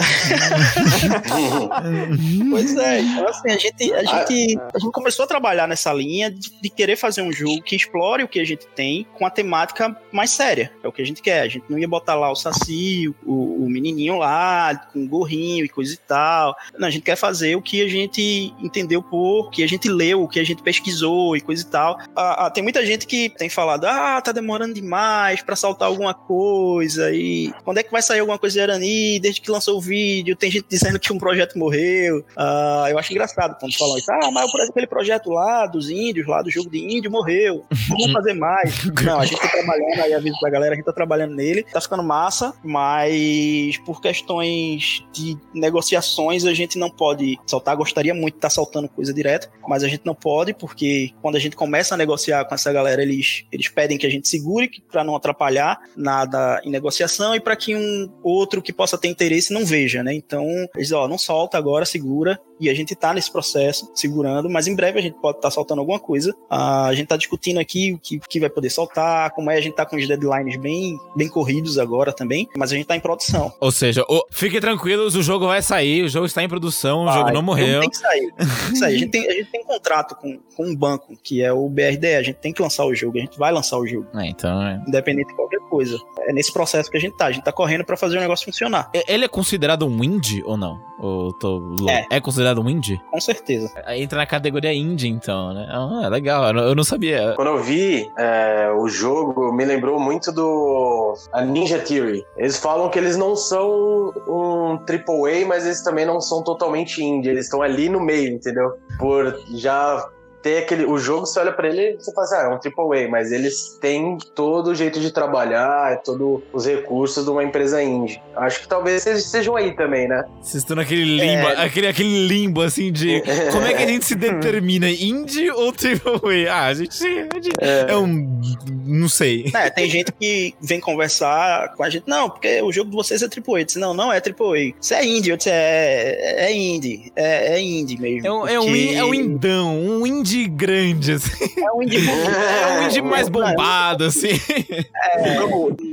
pois é, então assim, a gente, a, gente, a gente começou a trabalhar nessa linha de, de, querer fazer um jogo que explore o que a gente tem com a temática mais séria. É o que a gente quer. A gente não ia botar lá o Saci, o, o menininho lá, com gorrinho e coisa e tal. Não, a gente quer fazer o que a gente entendeu por, que a gente leu, o que a gente pesquisou e coisa e tal. Ah, ah, tem muita gente que tem falado, ah, tá demorando demais para saltar alguma coisa e quando é que vai sair alguma coisa de Arani desde que lançou o vídeo? Tem gente dizendo que um projeto morreu. Ah, eu acho engraçado quando falam isso. Ah, mas aquele projeto lá dos índios, lá do jogo de índio, morreu. Vamos (laughs) fazer mais. Não, a gente tá trabalhando aí, aviso pra galera, a gente tá trabalhando nele. Tá ficando massa, mas por questões de negociações a gente não pode soltar. Gostaria muito de estar tá soltando coisa direto, mas a gente não pode porque quando a gente começa a negociar com essa galera, eles, eles pedem que a gente segure para não atrapalhar nada em negociação e para que um outro que possa ter interesse não veja, né? Então, eles, ó, não solta agora, segura, e a gente tá nesse processo, segurando, mas em breve a gente pode estar tá soltando alguma coisa. Uh, a gente tá discutindo aqui o que, que vai poder soltar, como é, a gente tá com os deadlines bem, bem corridos agora também, mas a gente tá em produção. Ou seja, o, fiquem tranquilos, o jogo vai sair, o jogo está em produção, vai, o jogo não morreu. Tem que sair, tem que sair. A gente (laughs) tem, a gente tem um contrato com, com um banco, que é o BRDE, a gente tem que lançar o jogo, a gente vai lançar o jogo. É, então... É. Independente de qualquer coisa. É nesse processo que a gente tá, a gente tá correndo para fazer o negócio funcionar. Ele é considerado um indie ou não? Ou tô... É. é considerado um indie? Com certeza. Entra na categoria indie, então, né? Ah, legal, eu não sabia. Quando eu vi é, o jogo, me lembrou muito do a Ninja Theory. Eles falam que eles não são um AAA, mas eles também não são totalmente indie. Eles estão ali no meio, entendeu? Por já ter aquele. O jogo, você olha pra ele e você fala assim, ah, é um triple A, mas eles têm todo o jeito de trabalhar, todos os recursos de uma empresa indie. Acho que talvez eles sejam aí também, né? Vocês estão naquele limbo, é... aquele, aquele limbo assim de (laughs) como é que a gente se determina, indie ou triple A? Ah, a gente, a gente é... é um. Não sei. É, tem gente que vem conversar com a gente, não, porque o jogo de vocês é triple A. Disse, não, não é triple A. Você é indie, eu disse, é, é indie. É, é indie mesmo. É um, porque... é um, é um indão, um indie indie grande, assim. É um indie, é um indie mais bombado, assim. É,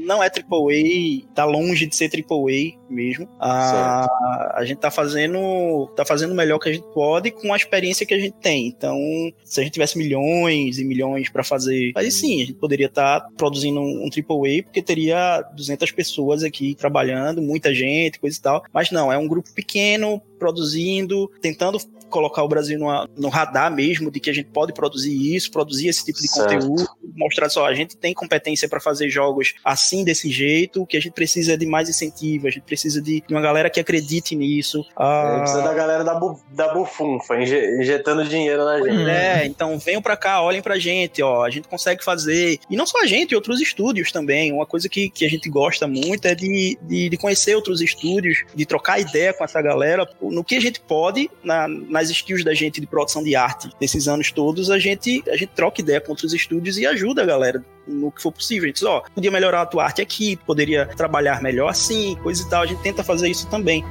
não é AAA, tá longe de ser AAA mesmo. A, a gente tá fazendo, tá fazendo o melhor que a gente pode com a experiência que a gente tem. Então, se a gente tivesse milhões e milhões para fazer, aí sim, a gente poderia estar tá produzindo um, um AAA, porque teria 200 pessoas aqui trabalhando, muita gente, coisa e tal. Mas não, é um grupo pequeno, produzindo, tentando colocar o Brasil numa, no radar mesmo de que a gente pode produzir isso, produzir esse tipo de certo. conteúdo, mostrar só, a gente tem competência para fazer jogos assim, desse jeito, o que a gente precisa é de mais incentivo, a gente precisa de, de uma galera que acredite nisso. Ah... Precisa da galera da, bu, da bufunfa, injetando dinheiro na gente. É, então venham para cá, olhem pra gente, ó, a gente consegue fazer, e não só a gente, outros estúdios também, uma coisa que, que a gente gosta muito é de, de, de conhecer outros estúdios, de trocar ideia com essa galera, no que a gente pode, na, nas skills da gente de produção de arte desses anos todos, a gente, a gente troca ideia com outros estúdios e ajuda a galera no que for possível. A gente diz, ó, podia melhorar a tua arte aqui, poderia trabalhar melhor assim, coisa e tal. A gente tenta fazer isso também.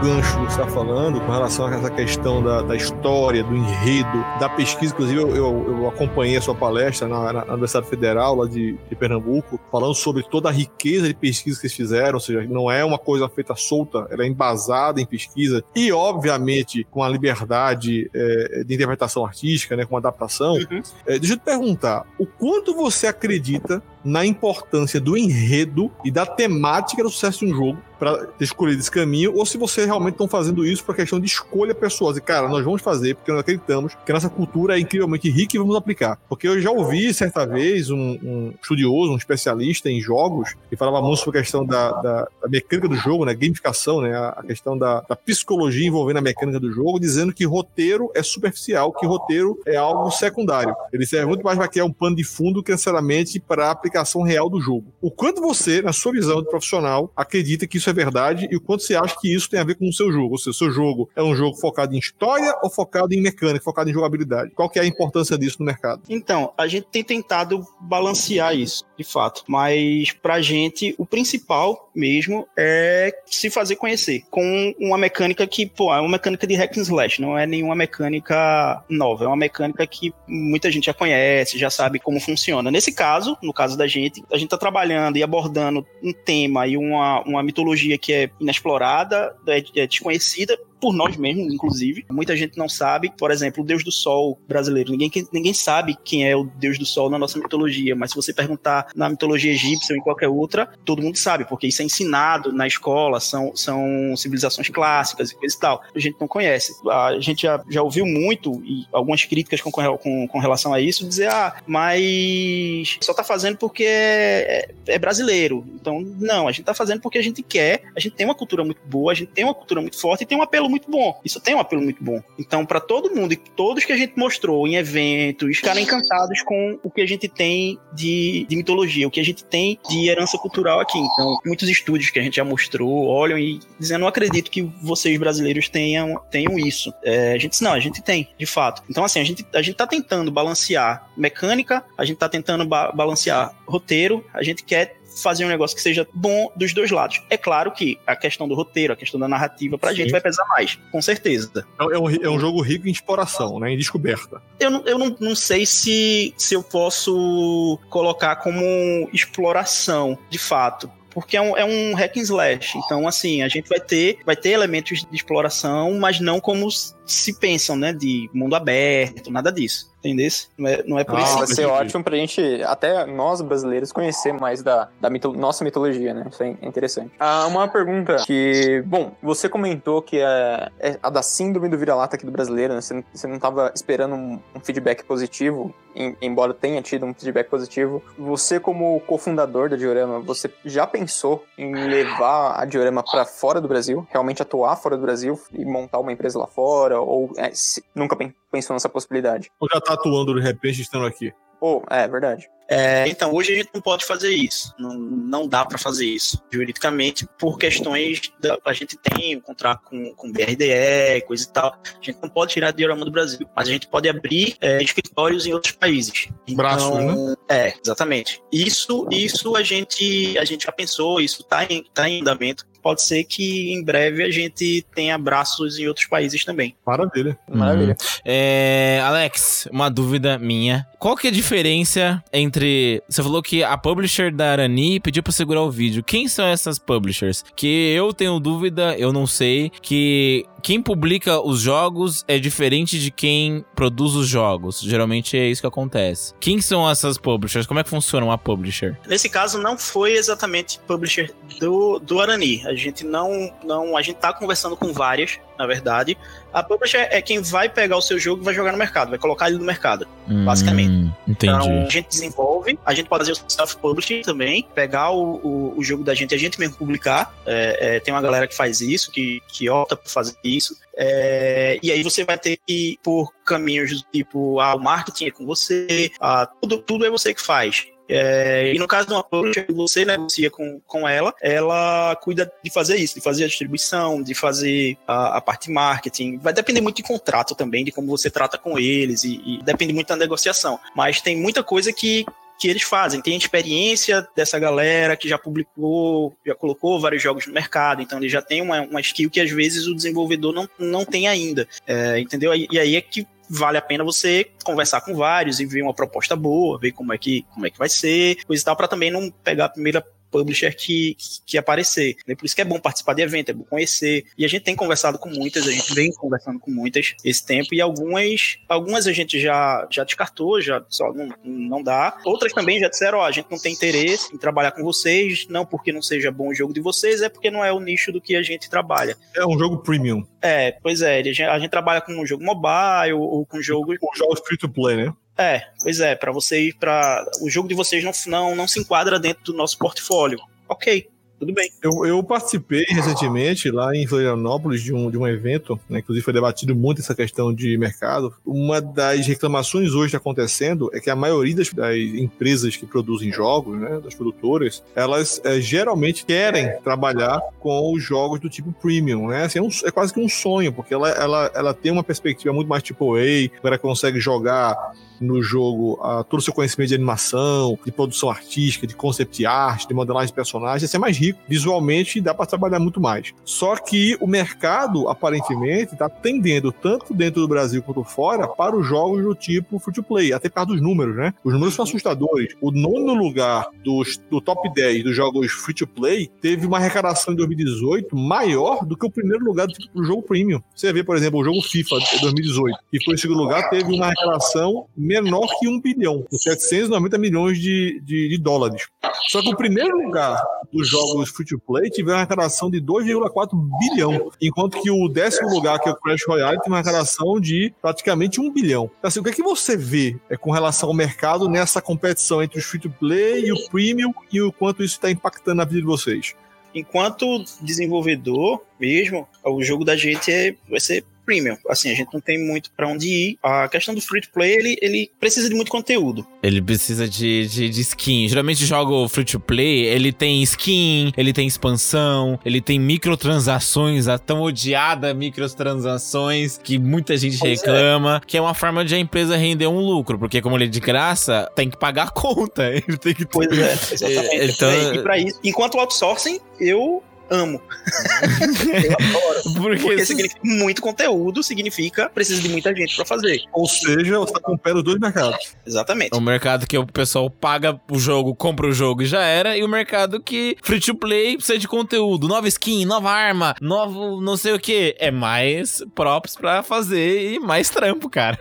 Gancho que você está falando com relação a essa questão da, da história, do enredo, da pesquisa, inclusive eu, eu, eu acompanhei a sua palestra na, na, Universidade Federal lá de, de, Pernambuco, falando sobre toda a riqueza de pesquisa que eles fizeram, ou seja, não é uma coisa feita solta, ela é embasada em pesquisa e, obviamente, com a liberdade é, de interpretação artística, né, com adaptação. Uhum. É, deixa eu te perguntar, o quanto você acredita na importância do enredo e da temática do sucesso de um jogo para ter escolhido esse caminho, ou se vocês realmente estão fazendo isso por questão de escolha pessoal. E, cara, nós vamos fazer porque nós acreditamos que a nossa cultura é incrivelmente rica e vamos aplicar. Porque eu já ouvi certa vez um, um estudioso, um especialista em jogos, que falava muito sobre a questão da, da, da mecânica do jogo, né? Gamificação, né? A, a questão da, da, psicologia envolvendo a mecânica do jogo, dizendo que roteiro é superficial, que roteiro é algo secundário. Ele serve muito mais para criar um pano de fundo que necessariamente para aplicar aplicação real do jogo. O quanto você, na sua visão de profissional, acredita que isso é verdade e o quanto você acha que isso tem a ver com o seu jogo. Ou seja, o seu jogo é um jogo focado em história ou focado em mecânica, focado em jogabilidade? Qual que é a importância disso no mercado? Então, a gente tem tentado balancear isso, de fato. Mas pra gente, o principal mesmo é se fazer conhecer com uma mecânica que, pô, é uma mecânica de hack and slash, não é nenhuma mecânica nova, é uma mecânica que muita gente já conhece, já sabe como funciona. Nesse caso, no caso da gente, a gente tá trabalhando e abordando um tema e uma, uma mitologia que é inexplorada, é, é desconhecida, por nós mesmos, inclusive. Muita gente não sabe, por exemplo, o Deus do Sol brasileiro. Ninguém, ninguém sabe quem é o Deus do Sol na nossa mitologia, mas se você perguntar na mitologia egípcia ou em qualquer outra, todo mundo sabe, porque isso é ensinado na escola, são, são civilizações clássicas e coisa e tal. A gente não conhece. A gente já, já ouviu muito, e algumas críticas com, com, com relação a isso, dizer, ah, mas só tá fazendo porque é, é, é brasileiro. Então, não, a gente tá fazendo porque a gente quer, a gente tem uma cultura muito boa, a gente tem uma cultura muito forte e tem um apelo apelo muito bom. Isso tem um apelo muito bom. Então, para todo mundo e todos que a gente mostrou em eventos, ficaram encantados com o que a gente tem de, de mitologia, o que a gente tem de herança cultural aqui. Então, muitos estúdios que a gente já mostrou olham e dizem: não acredito que vocês brasileiros tenham, tenham isso. É, a gente disse: não, a gente tem, de fato. Então, assim, a gente, a gente tá tentando balancear mecânica, a gente tá tentando ba balancear roteiro, a gente quer fazer um negócio que seja bom dos dois lados. É claro que a questão do roteiro, a questão da narrativa, pra Sim. gente vai pesar mais, com certeza. É, é um, é um jogo rico em exploração, né? Em descoberta. Eu, não, eu não, não sei se, se eu posso colocar como exploração, de fato porque é um, é um hack and slash. Então, assim, a gente vai ter, vai ter elementos de exploração, mas não como se pensam, né? De mundo aberto, nada disso. Entendeu? Não é, não é por ah, isso. Vai ser ótimo pra gente, até nós brasileiros, conhecer mais da, da mito nossa mitologia, né? Isso é interessante. Ah, uma pergunta que, bom, você comentou que é, é a da síndrome do vira-lata aqui do brasileiro, né? Você, você não estava esperando um, um, feedback positivo, em, embora tenha tido um feedback positivo. Você, como cofundador da Diorama, você já pensou em levar a Diorama para fora do Brasil, realmente atuar fora do Brasil e montar uma empresa lá fora? Ou é, se, nunca pensou nessa possibilidade? Ou já tá atuando de repente estando aqui? Oh, é verdade. É, então, hoje a gente não pode fazer isso. Não, não dá para fazer isso, juridicamente, por questões. Da, a gente tem um contrato com, com BRDE, coisa e tal. A gente não pode tirar diorama do Brasil, mas a gente pode abrir é, escritórios em outros países. Então, Braço, né? É, exatamente. Isso, isso a gente, a gente já pensou, isso está em, tá em andamento pode ser que em breve a gente tenha braços em outros países também. Maravilha. Maravilha. Uhum. É, Alex, uma dúvida minha. Qual que é a diferença entre. Você falou que a publisher da Arani pediu pra segurar o vídeo. Quem são essas publishers? Que eu tenho dúvida, eu não sei. Que quem publica os jogos é diferente de quem produz os jogos. Geralmente é isso que acontece. Quem são essas publishers? Como é que funciona uma publisher? Nesse caso, não foi exatamente publisher do, do Arani. A gente não, não. A gente tá conversando com várias, na verdade. A publisher é quem vai pegar o seu jogo e vai jogar no mercado, vai colocar ele no mercado, hum, basicamente. Entendi. Então, a gente desenvolve, a gente pode fazer o self-publishing também, pegar o, o, o, jogo da gente e a gente mesmo publicar. É, é, tem uma galera que faz isso, que, que opta por fazer isso. É, e aí você vai ter que ir por caminhos do tipo, ah, o marketing é com você, ah, tudo, tudo é você que faz. É, e no caso de uma publisher, você negocia com, com ela, ela cuida de fazer isso, de fazer a distribuição, de fazer a, a parte marketing. Vai depender muito de contrato também, de como você trata com eles, e, e depende muito da negociação. Mas tem muita coisa que, que eles fazem. Tem experiência dessa galera que já publicou, já colocou vários jogos no mercado, então ele já tem uma, uma skill que às vezes o desenvolvedor não, não tem ainda. É, entendeu? E aí é que vale a pena você conversar com vários e ver uma proposta boa, ver como é que, como é que vai ser, coisa e tal, para também não pegar a primeira publisher que, que aparecer. Né? Por isso que é bom participar de evento, é bom conhecer. E a gente tem conversado com muitas, a gente vem conversando com muitas esse tempo, e algumas, algumas a gente já, já descartou, já só não, não dá. Outras também já disseram, ó, a gente não tem interesse em trabalhar com vocês, não porque não seja bom o jogo de vocês, é porque não é o nicho do que a gente trabalha. É um jogo premium. É, pois é, a gente, a gente trabalha com um jogo mobile ou com jogos... Com jogos free to play, né? É, pois é, para você ir para o jogo de vocês não, não não se enquadra dentro do nosso portfólio. OK. tudo bem. Eu, eu participei recentemente lá em Florianópolis de um, de um evento, né, inclusive foi debatido muito essa questão de mercado. Uma das reclamações hoje acontecendo é que a maioria das, das empresas que produzem jogos, né, das produtoras, elas é, geralmente querem trabalhar com os jogos do tipo premium, né? Assim, é, um, é, quase que um sonho, porque ela, ela, ela tem uma perspectiva muito mais tipo A, ela consegue jogar no jogo a, todo o seu conhecimento de animação, de produção artística, de concept art, de modelagem de personagens, ia ser mais rico visualmente dá para trabalhar muito mais. Só que o mercado, aparentemente, está tendendo, tanto dentro do Brasil quanto fora, para os jogos do tipo free to play, até por causa dos números, né? Os números são assustadores. O nono lugar dos, do top 10 dos jogos free to play teve uma arrecadação em 2018 maior do que o primeiro lugar do, do jogo premium. Você vê, por exemplo, o jogo FIFA 2018, que foi em segundo lugar, teve uma arrecadação menor que um bilhão, com 790 milhões de, de, de, dólares. Só que o primeiro lugar dos jogos free to play teve uma arrecadação de 2,4 bilhão, enquanto que o décimo lugar, que é o Crash Royale, tem uma arrecadação de praticamente um bilhão. Então, assim, o que é que você vê é, com relação ao mercado nessa competição entre os free to play e o premium e o quanto isso está impactando na vida de vocês? Enquanto desenvolvedor mesmo, o jogo da gente é, vai ser premium. Assim, a gente não tem muito para onde ir. A questão do free to play, ele, ele precisa de muito conteúdo. Ele precisa de, de, de skin. Geralmente jogo free to play, ele tem skin, ele tem expansão, ele tem microtransações, a tão odiada microtransações que muita gente pois é. reclama, é. que é uma forma de a empresa render um lucro, porque como ele é de graça, tem que pagar a conta. (laughs) Ele tem que Pois é, (laughs) exatamente. então... E para isso, enquanto o outsourcing, eu amo. (laughs) eu adoro. Porque, porque significa muito conteúdo, significa precisa de muita gente para fazer. Ou seja, você tá com o pé dos dois mercados. Exatamente. O mercado que o pessoal paga o jogo, compra o jogo e já era, e o mercado que free to play precisa de conteúdo, nova skin, nova arma, novo não sei o que. É mais props para fazer e mais trampo, cara.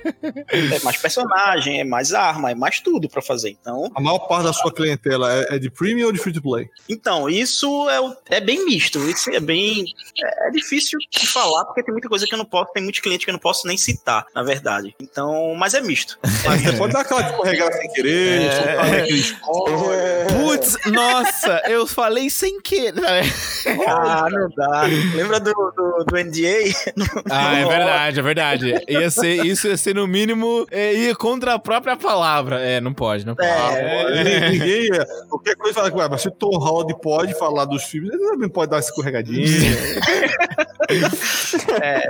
é mais personagem, é mais arma, é mais tudo para fazer. Então, a maior parte da sua clientela é, é de premium ou de free to play? Então, isso é, é bem misto. Isso é bem. É, é difícil de falar, porque tem muita coisa que eu não posso, tem muitos clientes que eu não posso nem citar, na verdade. Então, mas é misto. (laughs) Mas você pode dar aquela escorregada sem querer, é... é... Putz, nossa, eu falei sem querer. (laughs) ah, não dá. Lembra do, do, do NDA? ah, é verdade, é verdade. Ia ser, isso ia ser no mínimo é, ir contra a própria palavra. É, não pode, não pode. É, ninguém, qualquer coisa fala que, mas se Tom Holland pode falar dos filmes, ele também pode dar escorregadinha. (laughs) é.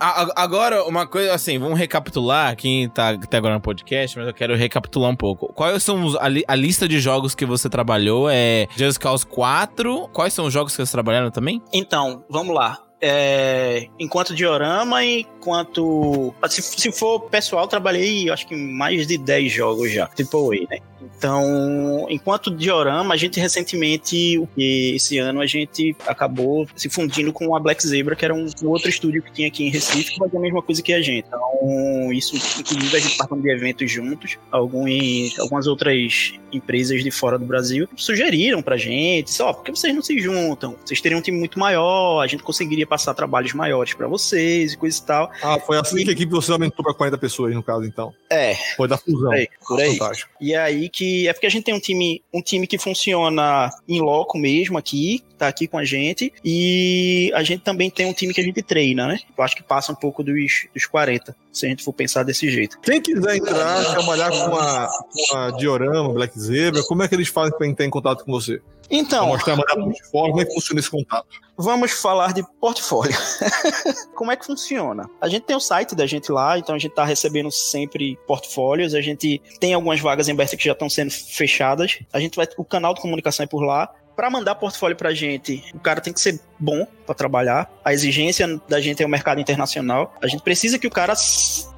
Agora, uma coisa assim, vamos recapitular. Quem tá até agora no podcast, mas eu quero recapitular um pouco. Quais são os, a, li, a, lista de jogos que você trabalhou? É Just Cause 4? Quais são os jogos que vocês trabalharam também? Então, vamos lá. É, enquanto diorama, enquanto. Se, se for pessoal, trabalhei acho que mais de 10 jogos já, tipo aí, né? Então, enquanto diorama, a gente recentemente, esse ano, a gente acabou se fundindo com a Black Zebra, que era um, outro estúdio que tinha aqui em Recife, que fazia a mesma coisa que a gente. Então, isso, inclusive, a gente participou de eventos juntos. Alguns, algumas outras empresas de fora do Brasil sugeriram pra gente, só, por que vocês não se juntam? Vocês teriam um time muito maior, a gente conseguiria passar trabalhos maiores para vocês e coisa e tal. Ah, foi assim e... que a equipe você aumentou pra 40 pessoas, no caso, então. É. Foi da fusão. É, por aí. Fantástico. E aí que é porque a gente tem um time, um time que funciona em loco mesmo aqui, tá aqui com a gente, e a gente também tem um time que a gente treina, né? Eu acho que passa um pouco dos, dos 40, se a gente for pensar desse jeito. Quem quiser entrar, trabalhar com a, com a Diorama, Black Zebra, como é que eles fazem para entrar em contato com você? Então, Vou mostrar portfólio, como é que funciona esse contato? Vamos falar de portfólio. (laughs) como é que funciona? A gente tem o site da gente lá, então a gente está recebendo sempre portfólios, a gente tem algumas vagas em abertas que já estão sendo fechadas. A gente vai, o canal de comunicação é por lá para mandar portfólio pra gente, o cara tem que ser bom para trabalhar. A exigência da gente é o mercado internacional. A gente precisa que o cara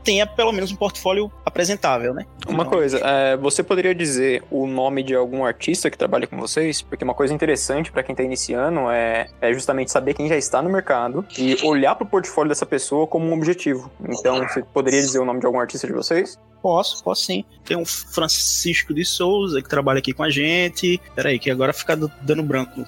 tenha pelo menos um portfólio apresentável, né? Uma coisa, é, você poderia dizer o nome de algum artista que trabalha com vocês? Porque uma coisa interessante para quem tá iniciando é, é justamente saber quem já está no mercado e olhar pro portfólio dessa pessoa como um objetivo. Então, você poderia dizer o nome de algum artista de vocês? Posso, posso sim. Tem um Francisco de Souza que trabalha aqui com a gente. Peraí, que agora fica dando branco.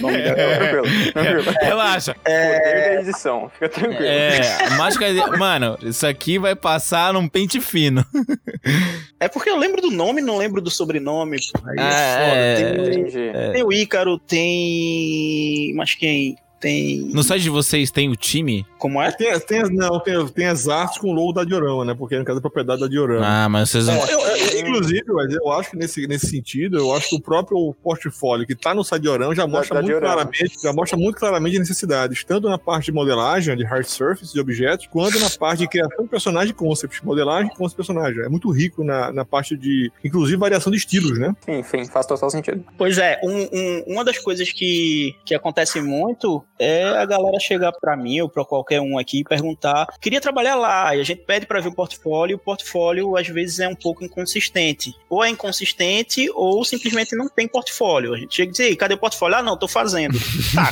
nome (laughs) da Tranquilo, tranquilo. Relaxa. Poder da edição, fica tranquilo. É, mágica. Mano, isso aqui vai passar num pente fino. (laughs) É porque eu lembro do nome, não lembro do sobrenome. Aí Ah, é foda. é. Tem, Entendi. tem o Ícaro, tem. Mas quem? Tem. No site de vocês tem o time? Como é? Tem, tem, não, tem, tem as artes com o logo da Diorama, né? Porque no caso é propriedade da Diorama. Ah, mas vocês não. Eu- eu- inclusive, mas eu acho que nesse, nesse sentido, eu acho que o próprio portfólio que tá no site Diorama já mostra da muito Diorama. claramente, já mostra muito claramente as necessidades, tanto na parte de modelagem, de hard surface, de objetos, quanto na parte de criação de personagem concept, modelagem com os personagens. É muito rico na, na parte de, inclusive, variação de estilos, né? Sim, sim, faz total sentido. Pois é, um- um- uma das coisas que, que acontece muito é a galera chegar pra mim ou pra qualquer um aqui e perguntar: queria trabalhar lá, e a gente pede pra ver o portfólio, e o portfólio às vezes é um pouco inconsistente. Ou é inconsistente, ou simplesmente não tem portfólio. A gente chega e diz: cadê o portfólio? Ah, não, tô fazendo. (laughs) Tá,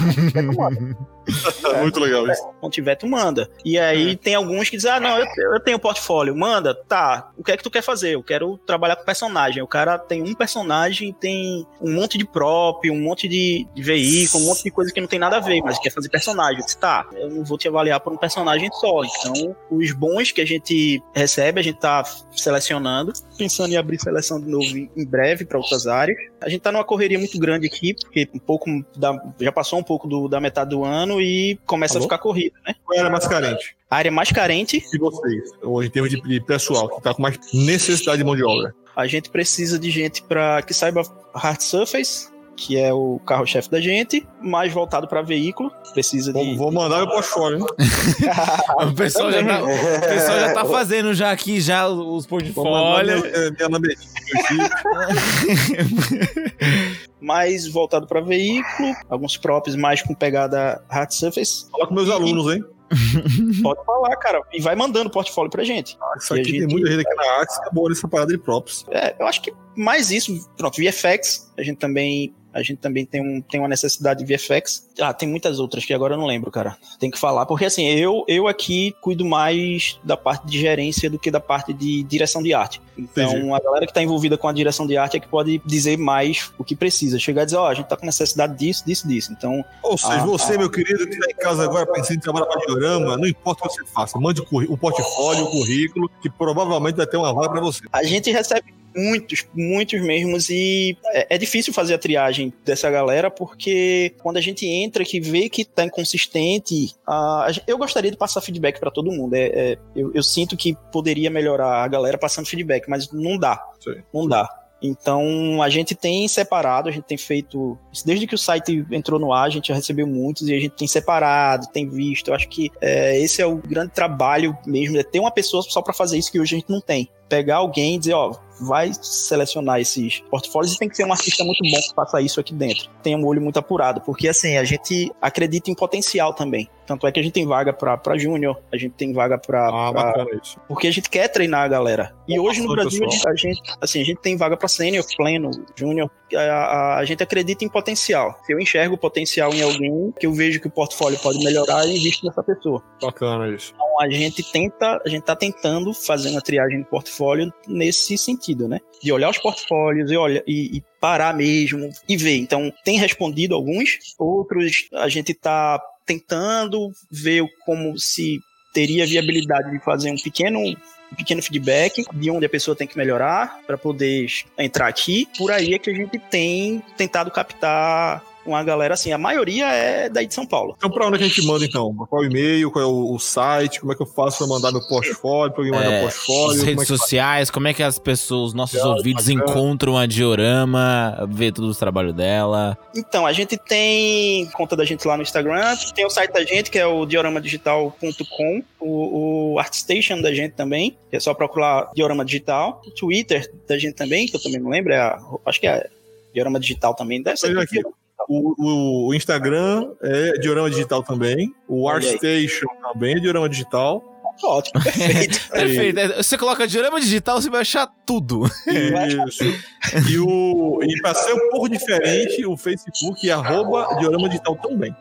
É muito legal isso. Quando tiver, tu manda. E aí tem alguns que dizem: Ah, não, eu, eu tenho portfólio, manda. Tá, o que é que tu quer fazer? Eu quero trabalhar com personagem. O cara tem um personagem, tem um monte de prop, um monte de, de veículo, um monte de coisa que não tem nada a ver, mas quer fazer personagem. Eu disse, tá, eu não vou te avaliar por um personagem só. Então, os bons que a gente recebe, a gente tá selecionando, pensando em abrir seleção de novo em em breve para outras áreas. A gente tá numa correria muito grande aqui, porque um pouco da, já passou um pouco do- da metade do ano e começa Alô? a ficar corrida, né? Qual era mais carente? A área mais carente, de vocês, ou em termos de, pessoal, que tá com mais necessidade de mão de obra? a gente precisa de gente para que saiba hard surface, que é o carro-chefe da gente, mais voltado para veículo. Precisa de. vou mandar meu portfólio, hein? (laughs) O pessoal já tá, o pessoal já tá fazendo já aqui já os portfólios. minha, minha aqui. (laughs) mais voltado para veículo, alguns props mais com pegada hard surface. Fala com meus alunos, hein? (laughs) Pode falar, cara, e vai mandando portfólio pra gente. Ah, Isso E a aqui tem gente- muita gente aqui na Axis que é boa nessa parada de props. É, eu acho que mais isso, pronto, VFX, a gente também a gente também tem, um, tem uma necessidade de VFX. Ah, tem muitas outras que agora eu não lembro, cara. Tem que falar, porque assim, eu, eu aqui cuido mais da parte de gerência do que da parte de direção de arte. Então, Entendi. a galera que tá envolvida com a direção de arte é que pode dizer mais o que precisa. Chegar e dizer, ó, a gente tá com necessidade disso, disso, disso. Então, Ou seja, Ah, você, ah. meu querido, que tá em casa agora pensando em trabalhar para diorama, não importa o que você faça, mande o o portfólio, o currículo, que provavelmente vai ter uma vaga para você. A gente recebe muitos, muitos mesmos, e é, é difícil fazer a triagem dessa galera, porque quando a gente entra que vê que tá inconsistente, a- a eu gostaria de passar feedback para todo mundo. É, é, eu, eu sinto que poderia melhorar a galera passando feedback, mas não dá. Sim. Não dá. Então a gente tem separado, a gente tem feito. Desde que o site entrou no ar, a gente já recebeu muitos e a gente tem separado, tem visto. Eu acho que é, esse é o grande trabalho mesmo, é ter uma pessoa só para fazer isso que hoje a gente não tem. Pegar alguém e dizer, ó, vai selecionar esses portfólios e tem que ser um artista muito bom que faça isso aqui dentro. Tenha um olho muito apurado, porque assim, a gente acredita em potencial também. Tanto é que a gente tem vaga pra, pra júnior, a gente tem vaga pra, Ah, pra- porque a gente quer treinar a galera. E Boa hoje no Brasil, a gente, a gente- assim, a gente tem vaga para sênior, pleno, júnior. A, a- gente acredita em potencial. Se eu enxergo potencial em alguém, que eu vejo que o portfólio pode melhorar, eu invisto nessa pessoa. Bacana isso. Então a gente tenta, a gente tá tentando fazer uma triagem de portfólio nesse sentido, né? De olhar os portfólios e, olha, e, e parar mesmo e ver. Então, tem respondido alguns, outros a gente tá tentando ver como se teria viabilidade de fazer um pequeno um pequeno feedback de onde a pessoa tem que melhorar para poder entrar aqui. Por aí é que a gente tem tentado captar uma galera assim. A maioria é daí de São Paulo. Então, pra onde que a gente manda, então? Qual é o e-mail, qual é o, o site, como é que eu faço pra mandar meu portfólio, pra alguém mandar É, o portfólio? As como redes é sociais, como é que as pessoas, os nossos ouvidos bacana. encontram a Diorama, vê todos os trabalhos dela. Então, a gente tem conta da gente lá no Instagram, tem o site da gente, que é o dioramadigital.com, o, o ArtStation da gente também, que é só procurar Diorama Digital, o Twitter da gente também, que eu também não lembro, é a- acho que é Diorama Digital também, deve ser. O, o- o Instagram é Diorama Digital também. O. ArtStation também é Diorama Digital. Ótimo, (laughs) perfeito. Perfeito. É, Você coloca Diorama Digital, você vai achar tudo. Isso. E, o, e pra ser um pouco diferente, o Facebook é arroba Diorama Digital também.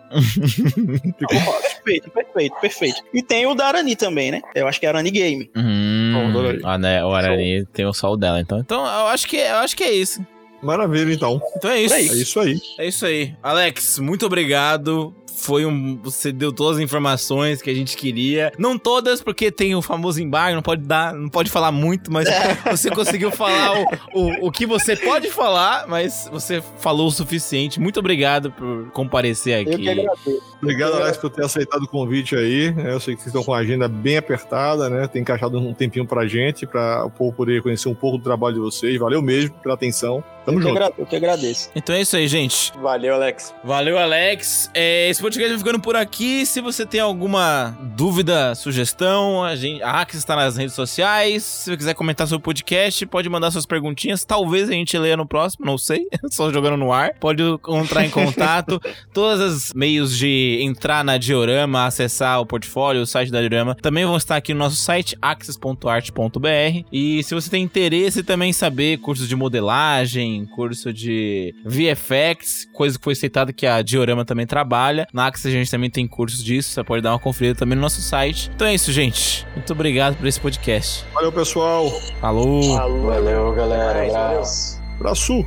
Ficou fácil. perfeito, perfeito, perfeito. E tem o da Arani também, né? Eu acho que é Arani Game. Hum, Bom, ah, né, o Arani tem o sol dela, então. Então, eu acho que, eu acho que é isso. Maravilha, então. Então é isso. É isso aí. É isso aí. Alex, muito obrigado. Foi um. Você deu todas as informações que a gente queria. Não todas, porque tem o famoso embargo, não pode dar, não pode falar muito, mas (laughs) você conseguiu falar o, o, o que você pode falar, mas você falou o suficiente. Muito obrigado por comparecer Eu aqui. que agradeço. Obrigado, Alex, por ter aceitado o convite aí. Eu sei que vocês estão com a agenda bem apertada, né? Tem encaixado um tempinho pra gente, pra o povo poder conhecer um pouco do trabalho de vocês. Valeu mesmo pela atenção. Tamo Eu que, junto. agra- eu que agradeço. Então é isso aí, gente. Valeu, Alex. Valeu, Alex. É, esse podcast vai ficando por aqui. Se você tem alguma dúvida, sugestão, a, gente, a Axis está nas redes sociais. Se você quiser comentar sobre o podcast, pode mandar suas perguntinhas. Talvez a gente leia no próximo, não sei. (laughs) Só jogando no ar. Pode entrar em contato. (laughs) Todos os meios de entrar na Diorama, acessar o portfólio, o site da Diorama, também vão estar aqui no nosso site, axis.art.br. E se você tem interesse também em saber cursos de modelagem, curso de VFX, coisa que foi citada que a Diorama também trabalha. Na Axis a gente também tem cursos disso, você pode dar uma conferida também no nosso site. Então é isso, gente. Muito obrigado por esse podcast. Valeu, pessoal. Falou! Falou. Valeu, galera. Abraço. Abraço.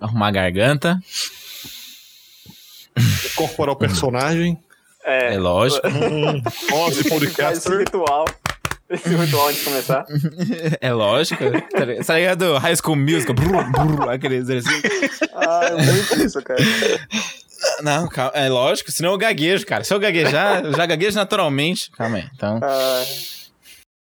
Arrumar a garganta. Incorporar o personagem. É É, lógico. (laughs) Hum, Nossa, esse podcaster. ritual. Esse ritual antes de começar. (laughs) É lógico. Tá ligado? Tá ligado? High School Musical. Brrr, brrr, aquele exercício. Ah, é muito isso, cara. Não, calma. É lógico, senão eu gaguejo, cara. Se eu gaguejar, eu já gaguejo naturalmente. Calma aí. Então. Ah,